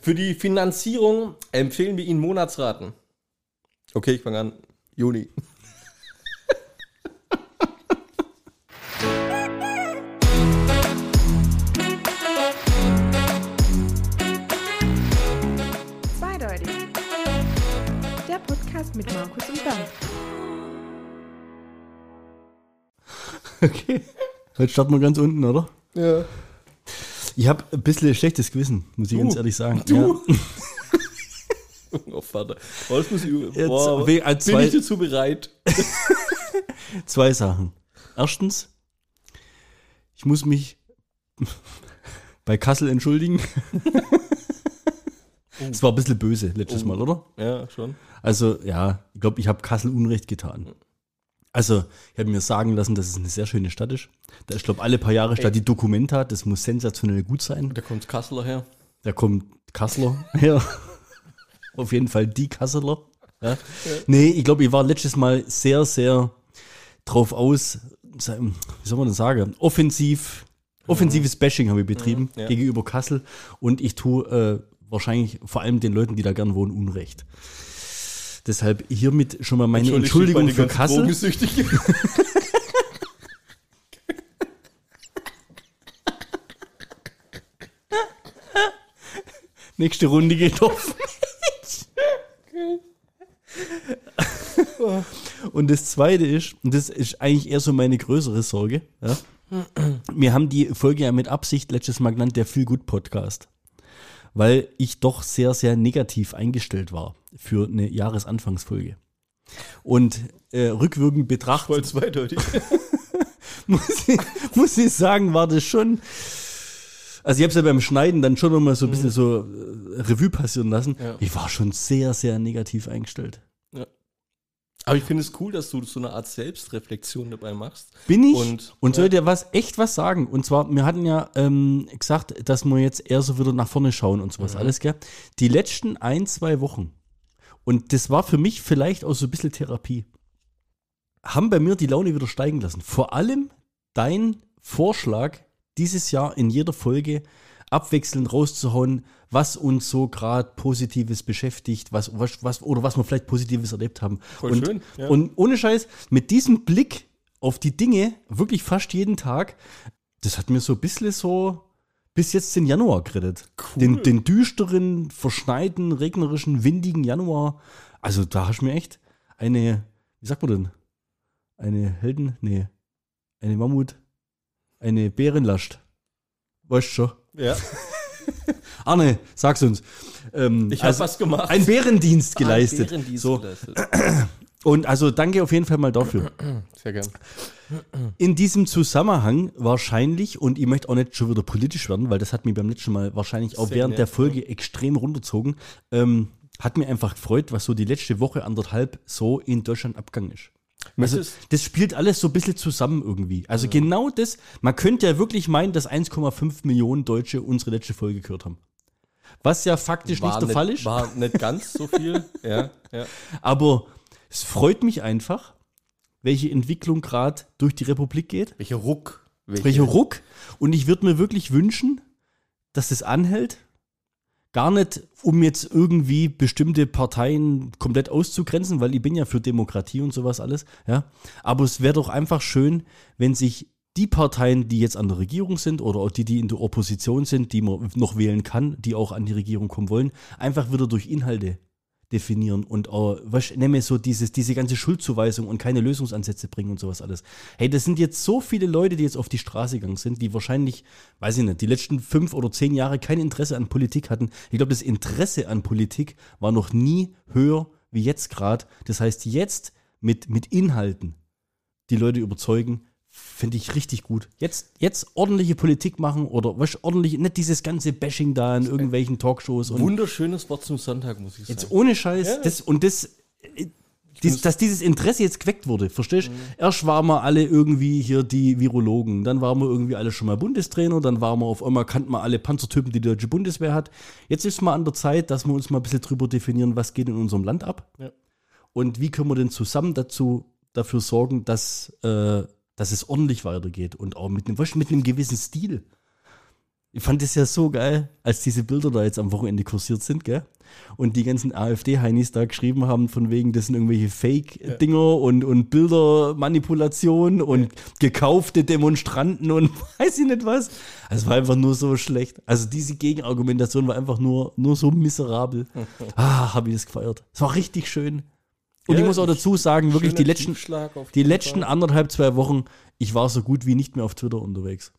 Für die Finanzierung empfehlen wir Ihnen Monatsraten. Okay, ich fange an. Juni. Zweideutig. Der Podcast mit Markus und Bernd. Okay. Heute starten wir ganz unten, oder? Ja. Ich habe ein bisschen schlechtes Gewissen, muss ich ganz ehrlich sagen. Du? Ja. Oh, Vater. Oh, das muss ich, Jetzt, boah, we- bin zwei- ich dazu bereit? Zwei Sachen. Erstens, ich muss mich bei Kassel entschuldigen. Es war ein bisschen böse letztes Mal, oder? Ja, schon. Also, ja, ich glaube, ich habe Kassel Unrecht getan. Also, ich habe mir sagen lassen, dass es eine sehr schöne Stadt ist. Da ist, glaube alle paar Jahre statt die Dokumenta. Das muss sensationell gut sein. Da kommt Kasseler her. Da kommt Kasseler her. Auf jeden Fall die Kasseler. Ja. Nee, ich glaube, ich war letztes Mal sehr, sehr drauf aus, wie soll man das sagen, offensiv, offensives Bashing habe ich betrieben ja. gegenüber Kassel und ich tue äh, wahrscheinlich vor allem den Leuten, die da gern wohnen, Unrecht. Deshalb hiermit schon mal meine Entschuldigung für Kassel. Nächste Runde geht auf. Und das zweite ist, und das ist eigentlich eher so meine größere Sorge, ja? wir haben die Folge ja mit Absicht letztes Mal genannt, der Feel Good Podcast. Weil ich doch sehr, sehr negativ eingestellt war für eine Jahresanfangsfolge. Und äh, rückwirkend betrachtet Voll zweideutig. muss ich, muss ich sagen, war das schon. Also ich habe es ja beim Schneiden dann schon nochmal so ein bisschen so äh, Revue passieren lassen. Ja. Ich war schon sehr, sehr negativ eingestellt. Aber ich finde es cool, dass du so eine Art Selbstreflexion dabei machst. Bin ich? Und- Und, soll ja. dir was echt was sagen? Und zwar, wir hatten ja ähm, gesagt, dass wir jetzt eher so wieder nach vorne schauen und Mhm. sowas alles, gell? Die letzten ein, zwei Wochen, und das war für mich vielleicht auch so ein bisschen Therapie, haben bei mir die Laune wieder steigen lassen. Vor allem dein Vorschlag, dieses Jahr in jeder Folge abwechselnd rauszuhauen, was uns so gerade Positives beschäftigt, was, was, was, oder was wir vielleicht Positives erlebt haben. Voll und, schön, ja. und ohne Scheiß, mit diesem Blick auf die Dinge, wirklich fast jeden Tag, das hat mir so ein bisschen so bis jetzt den Januar gerettet. Cool. Den, den düsteren, verschneiten, regnerischen, windigen Januar. Also da hast du mir echt eine, wie sagt man denn? Eine Helden, nee, eine Mammut, eine Bärenlast. Weißt du schon? Ja, Arne, sag's uns. Ähm, ich habe also was gemacht. Ein Bärendienst geleistet. Ein Bärendienst so. geleistet. Und also danke auf jeden Fall mal dafür. Sehr gern. In diesem Zusammenhang wahrscheinlich, und ich möchte auch nicht schon wieder politisch werden, weil das hat mich beim letzten Mal wahrscheinlich auch Sehr während der nett, Folge extrem runterzogen, ähm, hat mir einfach gefreut, was so die letzte Woche, anderthalb so in Deutschland abgegangen ist. Also das spielt alles so ein bisschen zusammen irgendwie. Also genau das, man könnte ja wirklich meinen, dass 1,5 Millionen Deutsche unsere letzte Folge gehört haben. Was ja faktisch nicht der Fall ist. War nicht ganz so viel. ja, ja. Aber es freut mich einfach, welche Entwicklung gerade durch die Republik geht. Welcher Ruck. Welche, Welcher Ruck. Und ich würde mir wirklich wünschen, dass es anhält. Gar nicht, um jetzt irgendwie bestimmte Parteien komplett auszugrenzen, weil ich bin ja für Demokratie und sowas alles. Ja. Aber es wäre doch einfach schön, wenn sich die Parteien, die jetzt an der Regierung sind oder auch die, die in der Opposition sind, die man noch wählen kann, die auch an die Regierung kommen wollen, einfach wieder durch Inhalte definieren und auch, was nenne so dieses, diese ganze Schuldzuweisung und keine Lösungsansätze bringen und sowas alles. Hey, das sind jetzt so viele Leute, die jetzt auf die Straße gegangen sind, die wahrscheinlich, weiß ich nicht, die letzten fünf oder zehn Jahre kein Interesse an Politik hatten. Ich glaube, das Interesse an Politik war noch nie höher wie jetzt gerade. Das heißt, jetzt mit, mit Inhalten die Leute überzeugen, finde ich richtig gut. Jetzt, jetzt ordentliche Politik machen oder was ordentlich, nicht dieses ganze Bashing da in irgendwelchen Talkshows und Wunderschönes Wort zum Sonntag, muss ich Jetzt sagen. ohne Scheiß, Ja. das, und das, dies, dass dieses Interesse jetzt geweckt wurde, verstehst du? Mhm. Erst waren wir alle irgendwie hier die Virologen, dann waren wir irgendwie alle schon mal Bundestrainer, dann waren wir auf einmal, kannten wir alle Panzertypen, die die deutsche Bundeswehr hat. Jetzt ist mal an der Zeit, dass wir uns mal ein bisschen drüber definieren, was geht in unserem Land ab Ja. und wie können wir denn zusammen dazu, dafür sorgen, dass, äh, dass es ordentlich weitergeht und auch mit einem, mit einem gewissen Stil. Ich fand das ja so geil, als diese Bilder da jetzt am Wochenende kursiert sind, gell? Und die ganzen AfD-Heinis da geschrieben haben, von wegen, das sind irgendwelche Fake-Dinger und, und Bildermanipulation und gekaufte Demonstranten und weiß ich nicht was. Also es war einfach nur so schlecht. Also diese Gegenargumentation war einfach nur, nur so miserabel. Ah, habe ich das gefeiert. Es war richtig schön. Und Ja, ich muss auch dazu sagen, wirklich die letzten, die letzten anderthalb, zwei Wochen, ich war so gut wie nicht mehr auf Twitter unterwegs.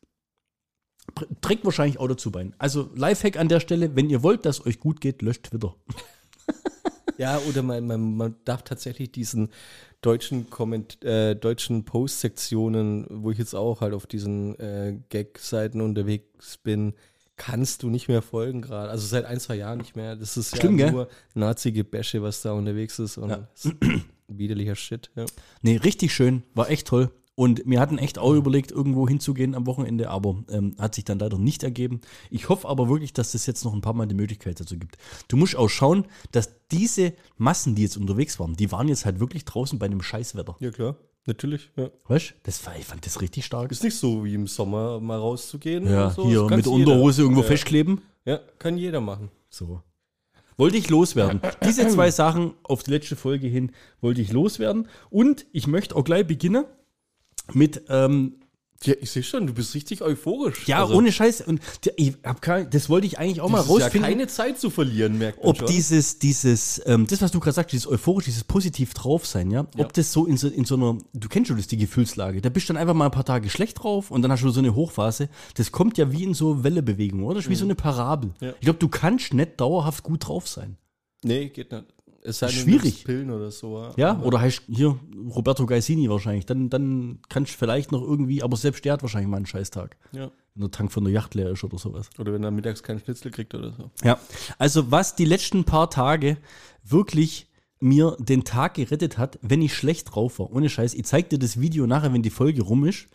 Trägt wahrscheinlich auch dazu bei. Also Lifehack an der Stelle, wenn ihr wollt, dass euch gut geht, löscht Twitter. Ja, oder man, man, man darf tatsächlich diesen deutschen Komment, äh, deutschen Post-Sektionen, wo ich jetzt auch halt auf diesen äh, Gag-Seiten unterwegs bin, kannst du nicht mehr folgen gerade. Also seit ein, zwei Jahren nicht mehr. Das ist Schlimm, ja nur Nazi-Gebäsche, was da unterwegs ist und Ja. das ist widerlicher Shit. Ja. Nee, richtig schön, war echt toll. Und wir hatten echt auch überlegt, irgendwo hinzugehen am Wochenende, aber ähm, hat sich dann leider nicht ergeben. Ich hoffe aber wirklich, dass es jetzt noch ein paar Mal die Möglichkeit dazu gibt. Du musst auch schauen, dass diese Massen, die jetzt unterwegs waren, die waren jetzt halt wirklich draußen bei einem Scheißwetter. ja, klar. Natürlich, ja. Weißt du? Das war, ich fand das richtig stark. Ist nicht so wie im Sommer mal rauszugehen. Ja, so. hier mit Unterhose irgendwo ja. festkleben. Ja, kann jeder machen. So. Wollte ich loswerden. Diese zwei Sachen auf die letzte Folge hin wollte ich loswerden. Und ich möchte auch gleich beginnen mit, ähm, Ja, ich sehe schon, du bist richtig euphorisch. ja, Also, ohne Scheiß. Und ich hab kein, das wollte ich eigentlich auch mal ist ja rausfinden. keine Zeit zu verlieren, merkt man ob schon. dieses, dieses, ähm, das, was du gerade sagst, dieses euphorisch, dieses positiv drauf sein, ja, Ja. ob das so in, so in so einer, du kennst schon das, die Gefühlslage, da bist du dann einfach mal ein paar Tage schlecht drauf und dann hast du so eine Hochphase. Das kommt ja wie in so Wellebewegungen, oder? Das ist wie so eine Parabel. Ja. Ich glaube, du kannst nicht dauerhaft gut drauf sein. Nee, geht nicht. Es sei denn, Schwierig. Pillen oder so. Ja, oder heißt hier Roberto Gaisini wahrscheinlich. Dann, dann kannst du vielleicht noch irgendwie, aber selbst der hat wahrscheinlich mal einen Scheißtag. ja. Wenn der Tank von der Yacht leer ist oder sowas. Oder wenn er mittags keinen Schnitzel kriegt oder so. Ja, also was die letzten paar Tage wirklich mir den Tag gerettet hat, wenn ich schlecht drauf war. Ohne Scheiß. Ich zeig dir das Video nachher, wenn die Folge rum ist.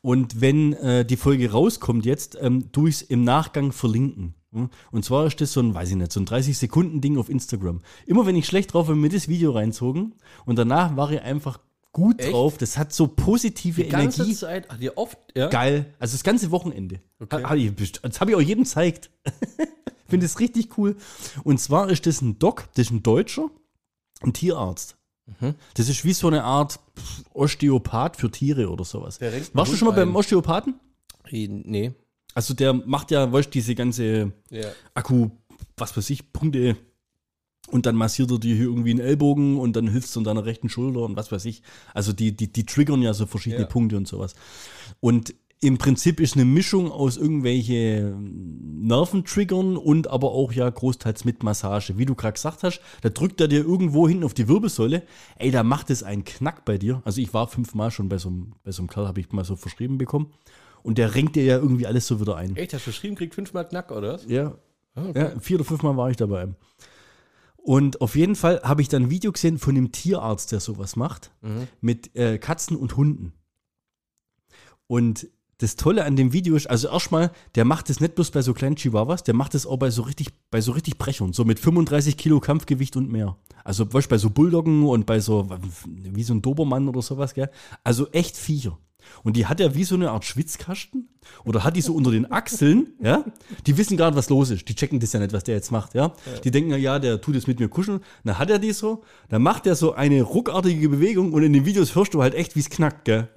Und wenn äh, die Folge rauskommt jetzt, ähm, tu ich es im Nachgang verlinken. Hm? Und zwar ist das so ein, weiß ich nicht, so ein 30-Sekunden-Ding auf Instagram. Immer wenn ich schlecht drauf bin, mir das Video reinzogen und danach war ich einfach gut Echt? drauf. Das hat so positive Die ganze Energie. Zeit, ach, dir oft, ja? Geil. Also das ganze Wochenende. Okay. Hab ich Das habe ich auch jedem gezeigt. Finde es richtig cool. Und zwar ist das ein Doc, das ist ein Deutscher, ein Tierarzt. Mhm. Das ist wie so eine Art Osteopath für Tiere oder sowas. Warst du schon mal beim. Osteopathen? Nee. Also der macht ja, weißt du, diese ganze Ja. Akku, was weiß ich, Punkte und dann massiert er dir hier irgendwie einen Ellbogen und dann hilfst du an deiner rechten Schulter und was weiß ich. Also die, die, die triggern ja so verschiedene Ja. Punkte und sowas. Und im Prinzip ist eine Mischung aus irgendwelche Nerventriggern und aber auch ja großteils mit Massage. Wie du gerade gesagt hast, da drückt er dir irgendwo hinten auf die Wirbelsäule. Ey, da macht es einen Knack bei dir. Also ich war fünfmal schon bei so einem, bei so einem Kerl, habe ich mal so verschrieben bekommen. Und der renkt dir ja irgendwie alles so wieder ein. Echt, hast du verschrieben, kriegt fünfmal Knack, oder? was? Ja, Ah, okay. ja, vier oder fünfmal war ich dabei. Und auf jeden Fall habe ich dann ein Video gesehen von einem Tierarzt, der sowas macht, Mhm. mit äh, Katzen und Hunden. Und das Tolle an dem Video ist, also erstmal, der macht es nicht bloß bei so kleinen Chihuahuas, der macht es auch bei so richtig, bei so richtig Brechern, so mit 35 Kilo Kampfgewicht und mehr. Also weißt, bei so Bulldoggen und bei so, wie so ein Dobermann oder sowas, gell? Also echt Viecher. Und die hat er wie so eine Art Schwitzkasten oder hat die so unter den Achseln, ja? Die wissen nicht, was los ist. Die checken das ja nicht, was der jetzt macht, ja? Die denken, ja, der tut jetzt mit mir kuscheln. Dann hat er die so, dann macht er so eine ruckartige Bewegung und in den Videos hörst du halt echt, wie es knackt, gell?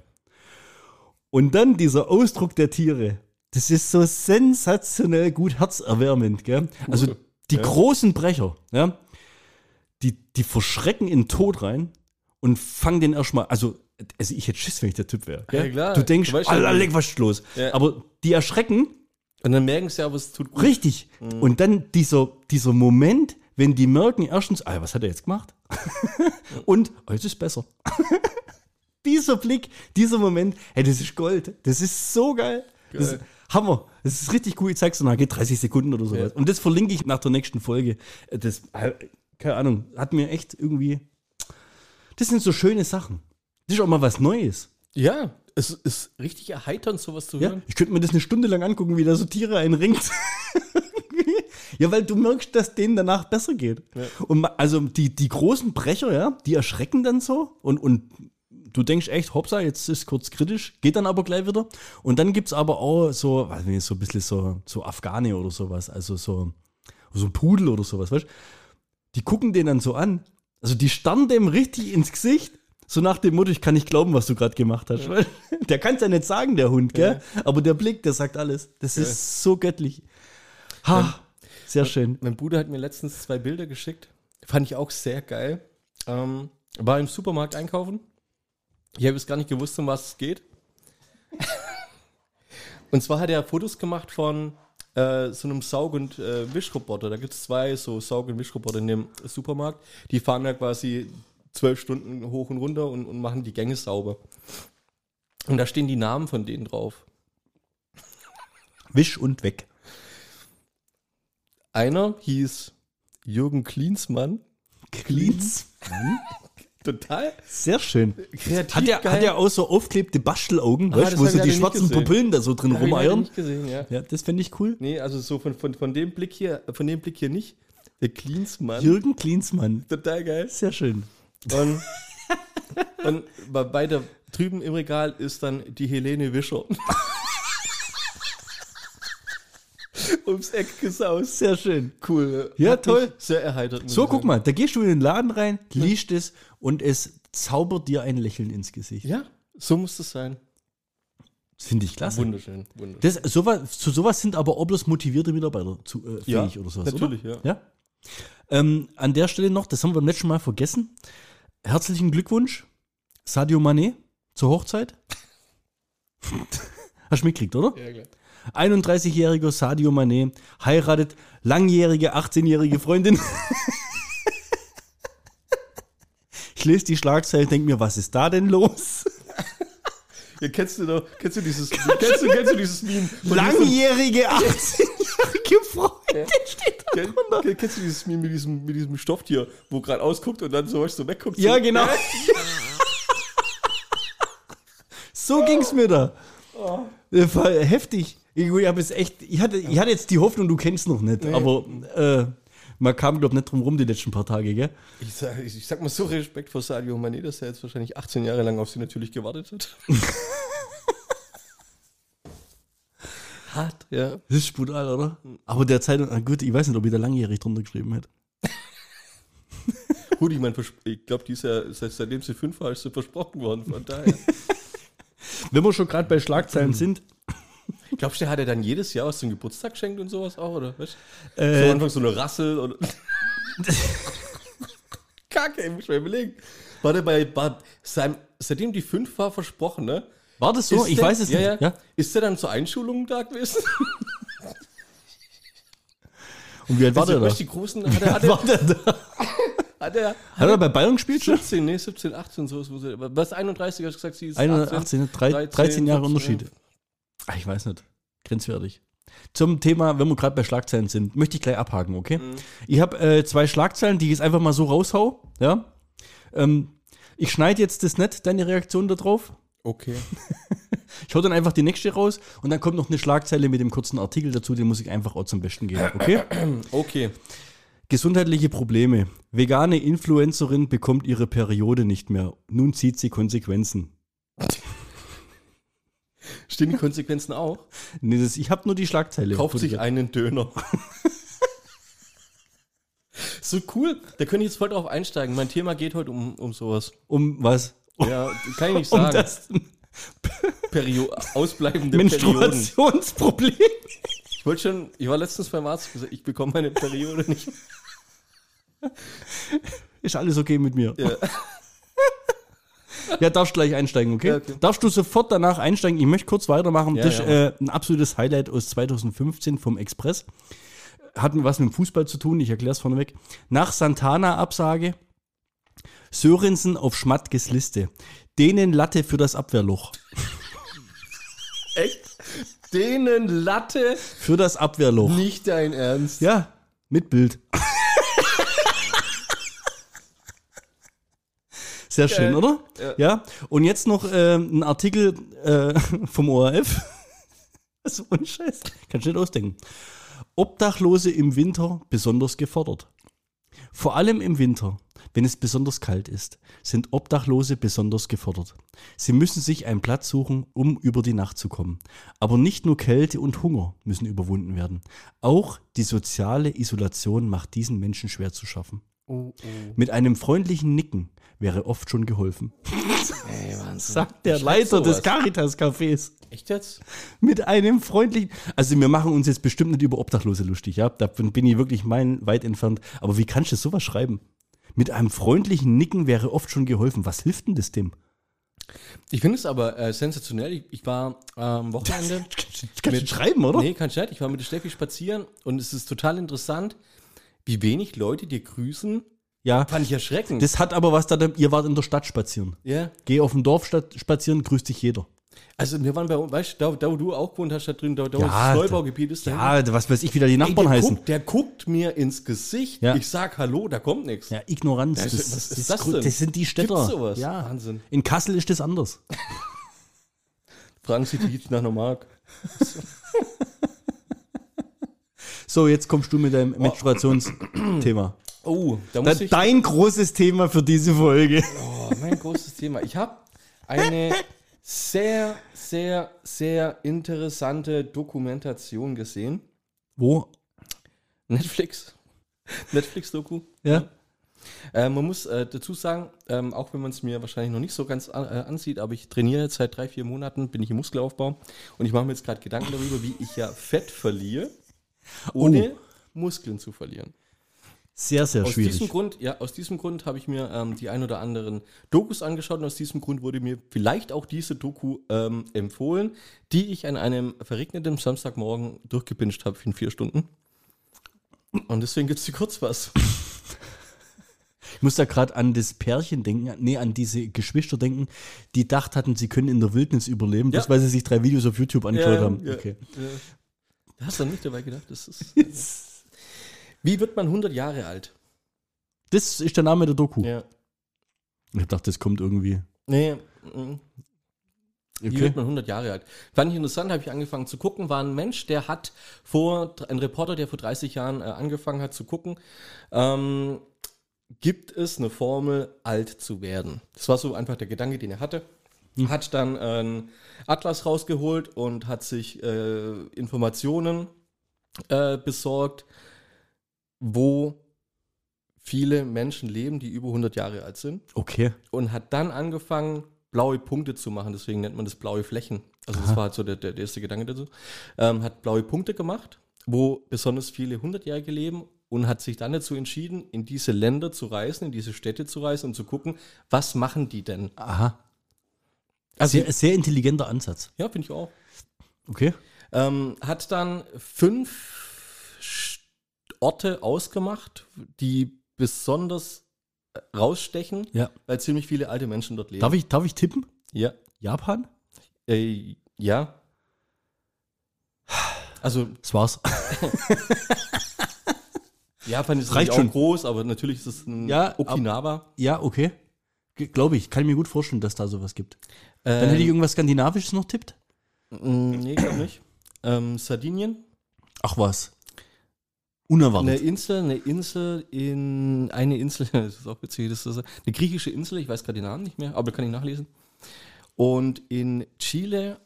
Und dann dieser Ausdruck der Tiere. Das ist so sensationell gut herzerwärmend, gell? Also die Ja. großen Brecher, ja? Die, die verschrecken in den Tod rein und fangen den erstmal, also, also ich hätte Schiss, wenn ich der Typ wäre. Ja, klar. Du denkst, Du ja, Alter, leck, was ist los? Ja. Aber die erschrecken Und dann merken sie aber, es tut gut. richtig. Und dann dieser, dieser Moment, wenn die merken, erstens, ah, was hat er jetzt gemacht? und, oh, jetzt ist besser. dieser Blick, dieser Moment, hey, das ist Gold. Das ist so geil. Das Geil. ist Hammer. Das ist richtig cool. Ich zeig's dir nachher, geht 30 Sekunden oder sowas. Ja. Und das verlinke ich nach der nächsten Folge. Das, äh, keine Ahnung, hat mir echt irgendwie. Das sind so schöne Sachen. Das ist auch mal was Neues. Ja, es ist richtig erheiternd, sowas zu Ja, hören. ich könnte mir das eine Stunde lang angucken, wie da so Tiere einringt. ja, weil du merkst, dass denen danach besser geht. Ja. Und also die, die großen Brecher, ja, die erschrecken dann so und, und du denkst echt, hoppsa, jetzt ist kurz kritisch, geht dann aber gleich wieder. Und dann gibt es aber auch so, weiß nicht, so ein bisschen so, so Afghane oder sowas, also so, so ein Pudel oder sowas, weißt du? Die gucken den dann so an. Also die starren dem richtig ins Gesicht. So nach dem Motto, ich kann nicht glauben, was du gerade gemacht hast. Weil Der kann es ja nicht sagen, der Hund, gell? Aber der Blick, der sagt alles. Das ist so göttlich. Ha, sehr schön. Mein Bruder hat mir letztens zwei Bilder geschickt. Fand ich auch sehr geil. Ähm, war im Supermarkt einkaufen. Ich habe jetzt gar nicht gewusst, um was es geht. und zwar hat er Fotos gemacht von äh, so einem Saug- und äh, Wischroboter. Da gibt es zwei so Saug- und Wischroboter in dem Supermarkt. Die fahren ja quasi zwölf Stunden hoch und runter und, und machen die Gänge sauber. Und da stehen die Namen von denen drauf. Wisch und weg. Einer hieß Jürgen Klinsmann. Cleans. Total Sehr schön. kreativ. Hat er, geil. hat er auch so aufklebte Baschelaugen, Ah, weißt, wo so die schwarzen. Pupillen da so drin Hab ich rumeiern? nicht gesehen, ja. Ja, das fände ich cool. Nee, also so von, von, von dem Blick hier, von dem Blick hier nicht. Der Klinsmann. Jürgen Klinsmann. Total geil. Sehr schön. Und, und der drüben im Regal ist dann die Helene Wischer. Ums Eck gesaust. Sehr schön. Cool. Ja, Hat toll. Sehr erheitert. So, guck mal, da gehst du in den Laden rein, liest es und es zaubert dir ein Lächeln ins Gesicht. Ja, so muss das sein. Finde ich klasse. Wunderschön. wunderschön. Das, sowas, zu sowas sind aber auch bloß motivierte Mitarbeiter zu, äh, fähig oder sowas. natürlich, oder? ja. ja. Ähm, an der Stelle noch, das haben wir beim letzten Mal vergessen. Herzlichen Glückwunsch, Sadio Mané, zur Hochzeit. Hast du mitgekriegt, oder? Ja, klar. 31-jähriger Sadio Mané heiratet langjährige 18-jährige Freundin. ich lese die Schlagzeile denke mir, was ist da denn los? Ja, kennst du doch, kennst du dieses, kennst du, kennst du dieses Meme? Langjährige 18-jährige Freundin steht da Kenn- drunter. kenn- Kennst du dieses Meme mit diesem, mit diesem Stofftier, wo gerade ausguckt und dann so, weißt so wegguckt? Ja, so, genau. so ging's mir da. Das war heftig. Ich, ich, jetzt echt, ich, hatte, ich hatte jetzt die Hoffnung, du kennst noch nicht, aber äh, man kam, glaube ich, nicht drum rum die letzten paar Tage, gell? Ich sag, ich, ich sag mal so Respekt vor Sadio Mané, dass er jetzt wahrscheinlich 18 Jahre lang auf sie natürlich gewartet hat. Hart, ja. Das ist brutal, oder? Aber der Zeitung, ah, gut, ich weiß nicht, ob ich da langjährig drunter geschrieben hätte. Gut, ich meine, ich glaube, die ist ja, seit- seitdem sie fünf war, ist sie versprochen worden, von daher. Wenn wir schon gerade bei Schlagzeilen sind, Glaubst du, der hat er dann jedes Jahr was zum Geburtstag geschenkt und sowas auch, oder? Weißt? Äh, so am Anfang so eine Rassel oder. Kacke, ich muss mal überlegen. War der bei, bei seinem, seitdem die fünf war, versprochen, ne? war das so? Ist ich der- weiß es ja, nicht. Ja. Ist der dann zur Einschulung da gewesen? Und wie alt war der da? die großen, hat er, hat War der da? hat er, Hat er bei Bayern gespielt schon? 17, nee, 17, 18, so muss er. Was 31 hast du gesagt, sie ist 118, 13, 13 Jahre 14, Unterschied. Ich weiß nicht. Grenzwertig. Zum Thema, wenn wir gerade bei Schlagzeilen sind, möchte ich gleich abhaken, okay? Ich habe äh, zwei Schlagzeilen, die ich jetzt einfach mal so raushau. Ja? Ähm, ich schneide jetzt das nicht, deine Reaktion darauf. Okay. Ich hau dann einfach die nächste raus und dann kommt noch eine Schlagzeile mit dem kurzen Artikel dazu, den muss ich einfach auch zum Besten geben, okay? Okay. Gesundheitliche Probleme. Vegane Influencerin bekommt ihre Periode nicht mehr. Nun zieht sie Konsequenzen. Stehen die Konsequenzen auch? Nee, das, ich habe nur die Schlagzeile. Kauft sich einen Döner. so cool. Da könnte ich jetzt voll drauf einsteigen. Mein Thema geht heute um, um sowas. Um was? Ja, kann ich nicht Um sagen. das Perio ausbleibende. Menstruationsproblem. Ich wollte schon, ich war letztens beim Arzt gesagt, ich bekomme meine Periode nicht. Ist alles okay mit mir. Ja. Ja, darfst gleich einsteigen, okay? Ja, okay. Darfst du sofort danach einsteigen? Ich möchte kurz weitermachen. Ja, das ist äh, ein absolutes Highlight aus 2015 vom Express. Hat was mit dem Fußball zu tun, ich erkläre es vorneweg. Nach Santana-Absage Sörensen auf Schmattges Liste. Denen Latte für das Abwehrloch. Echt? Denen Latte? Für das Abwehrloch. Nicht dein Ernst. Ja, mit Bild. Sehr schön, oder? Ja. Und jetzt noch äh, ein Artikel äh, vom ORF. so ein Scheiß. Kannst du nicht ausdenken. Obdachlose im Winter besonders gefordert. Vor allem im Winter, wenn es besonders kalt ist, sind Obdachlose besonders gefordert. Sie müssen sich einen Platz suchen, um über die Nacht zu kommen. Aber nicht nur Kälte und Hunger müssen überwunden werden. Auch die soziale Isolation macht diesen Menschen schwer zu schaffen. Oh, oh. Mit einem freundlichen Nicken wäre oft schon geholfen. Ey, Wahnsinn. Sagt der Schreibt Leiter des. Caritas-Cafés. Echt jetzt? Mit einem freundlichen. Also, wir machen uns jetzt bestimmt nicht über Obdachlose lustig, ja. Davon bin ich wirklich meilenweit entfernt. Aber wie kannst du sowas schreiben? Mit einem freundlichen Nicken wäre oft schon geholfen. Was hilft denn das dem? Ich finde es aber äh, sensationell. Ich, ich war am Wochenende. Kannst du schreiben, oder? Nee, kann ich nicht. Ich war mit der Steffi spazieren und es ist total interessant, wie wenig Leute dir grüßen. Ja. Fand ich erschreckend. Das hat aber was da, ihr wart in der Stadt spazieren. ja. Geh auf dem Dorf spazieren, grüßt dich jeder. Also wir waren bei uns, weißt du, da, da wo du auch gewohnt hast, da drin, da, da wo Ja, das Neubaugebiet ist. da Ja, was weiß ich, wie da die Nachbarn der heißen. Guckt, der guckt mir ins Gesicht. Ja. Ich sag Hallo, da kommt nichts. Ja, Ignoranz. Ja, das, was ist das, das denn? das sind die Städter. Gibt's sowas? Ja. Wahnsinn. In Kassel ist das anders. Fragen Sie die nach einer Mark. So, jetzt kommst du mit deinem Menstruationsthema. Oh, da Da, muss ich. dein großes Thema für diese Folge. Oh, mein großes Thema. Ich habe eine sehr, sehr, sehr interessante Dokumentation gesehen. Wo? Netflix. Netflix-Doku. Ja. Äh, man muss äh, dazu sagen, ähm, auch wenn man es mir wahrscheinlich noch nicht so ganz an, äh, ansieht, aber ich trainiere jetzt seit drei, vier Monaten, bin ich im Muskelaufbau und ich mache mir jetzt gerade Gedanken darüber, wie ich ja Fett verliere, ohne Muskeln zu verlieren. Sehr, sehr Aus schwierig. diesem Grund, ja, aus diesem Grund habe ich mir ähm, die ein oder anderen Dokus angeschaut und aus diesem Grund wurde mir vielleicht auch diese Doku ähm, empfohlen, die ich an einem verregneten Samstagmorgen durchgepinscht habe in vier Stunden. Und deswegen gibt es die Kurzfassung. Ich muss da gerade an das Pärchen denken, nee, an diese Geschwister denken, die dacht hatten, sie können in der Wildnis überleben, Ja. bloß weil sie sich drei Videos auf YouTube angeschaut haben. ja, Okay. Hast du nicht dabei gedacht. Das ist, Wie wird man 100 Jahre alt? Das ist der Name der Doku. Ja. Ich dachte, das kommt irgendwie. Nee, mm. Wie Okay. wird man 100 Jahre alt? Fand ich interessant, habe ich angefangen zu gucken. War ein Mensch, der hat vor, ein Reporter, der vor 30 Jahren äh, angefangen hat zu gucken, ähm, gibt es eine Formel, alt zu werden? Das war so einfach der Gedanke, den er hatte. Hat dann einen Atlas rausgeholt und hat sich äh, Informationen äh, besorgt, wo viele Menschen leben, die über 100 Jahre alt sind Okay. und hat dann angefangen, blaue Punkte zu machen. Deswegen nennt man das blaue Flächen. Also das war halt so der, der, erste Gedanke dazu. Ähm, hat blaue Punkte gemacht, wo besonders viele Hundertjährige leben und hat sich dann dazu entschieden, in diese Länder zu reisen, in diese Städte zu reisen und zu gucken, was machen die denn? Aha. Also, Sehr, sehr intelligenter Ansatz. ja, finde ich auch. Okay. Ähm, hat dann fünf Orte ausgemacht, die besonders rausstechen, Ja. weil ziemlich viele alte Menschen dort leben. Darf ich, darf ich tippen? Ja. Japan? Äh, ja. Also, Das war's. Japan ist Reicht schon. auch groß, aber natürlich ist es ein Ja, ab- Okinawa. Ja, okay. Glaube ich. Kann ich mir gut vorstellen, dass da sowas gibt. Ähm, Dann hätte ich irgendwas Skandinavisches noch tippt. mh, nee, glaube nicht. Ähm, Sardinien. Ach was. Eine Unerwartet. Insel, eine Insel in, eine Insel, das ist auch witzig, das ist eine griechische Insel, ich weiß gerade den Namen nicht mehr, aber kann ich nachlesen. Und in Chile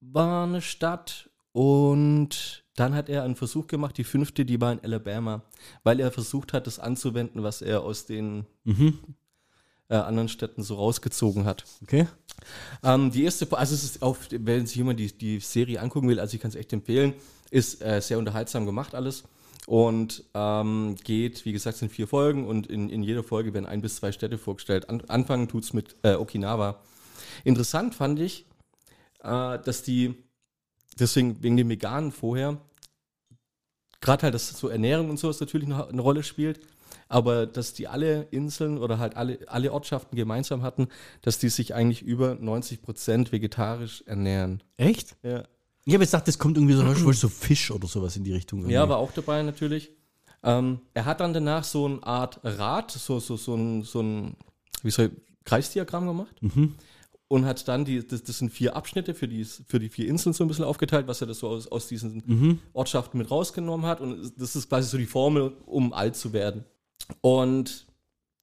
war eine Stadt und dann hat er einen Versuch gemacht, die fünfte, die war in Alabama, weil er versucht hat, das anzuwenden, was er aus den Mhm. Äh, anderen Städten so rausgezogen hat. Okay. Ähm, die erste, also es ist auf, wenn sich jemand die, die Serie angucken will, also ich kann es echt empfehlen, ist äh, sehr unterhaltsam gemacht alles und ähm, geht, wie gesagt, sind vier Folgen und in, in jeder Folge werden ein bis zwei Städte vorgestellt. An, anfangen tut's mit äh, Okinawa. Interessant fand ich, äh, dass die, deswegen wegen dem Veganen vorher, gerade halt, dass so Ernährung und sowas natürlich noch eine Rolle spielt, aber dass die alle Inseln oder halt alle, alle Ortschaften gemeinsam hatten, dass die sich eigentlich über 90 Prozent vegetarisch ernähren. Echt? Ja. Ich habe jetzt gedacht, das kommt irgendwie so, so Fisch oder sowas in die Richtung. irgendwie. Ja, war auch dabei natürlich. Ähm, er hat dann danach so eine Art Rad, so, so, so ein, so ein wie soll ich, Kreisdiagramm gemacht Mhm. und hat dann die, das, das sind vier Abschnitte für die, für die vier Inseln so ein bisschen aufgeteilt, was er das so aus, aus diesen Mhm. Ortschaften mit rausgenommen hat. Und das ist quasi so die Formel, um alt zu werden. Und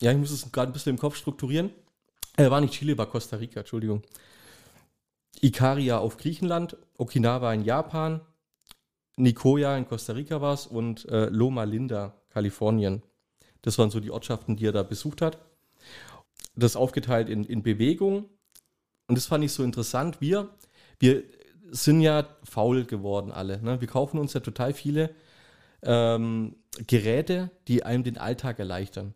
ja, ich muss es gerade ein bisschen im Kopf strukturieren. Äh, war nicht Chile, war Costa Rica, Entschuldigung. Ikaria auf Griechenland, Okinawa in Japan, Nicoya in Costa Rica war es und äh, Loma Linda, Kalifornien. Das waren so die Ortschaften, die er da besucht hat. Das aufgeteilt in, in Bewegung. Und das fand ich so interessant. Wir, wir sind ja faul geworden alle. Ne? Wir kaufen uns ja total viele ähm, Geräte, die einem den Alltag erleichtern.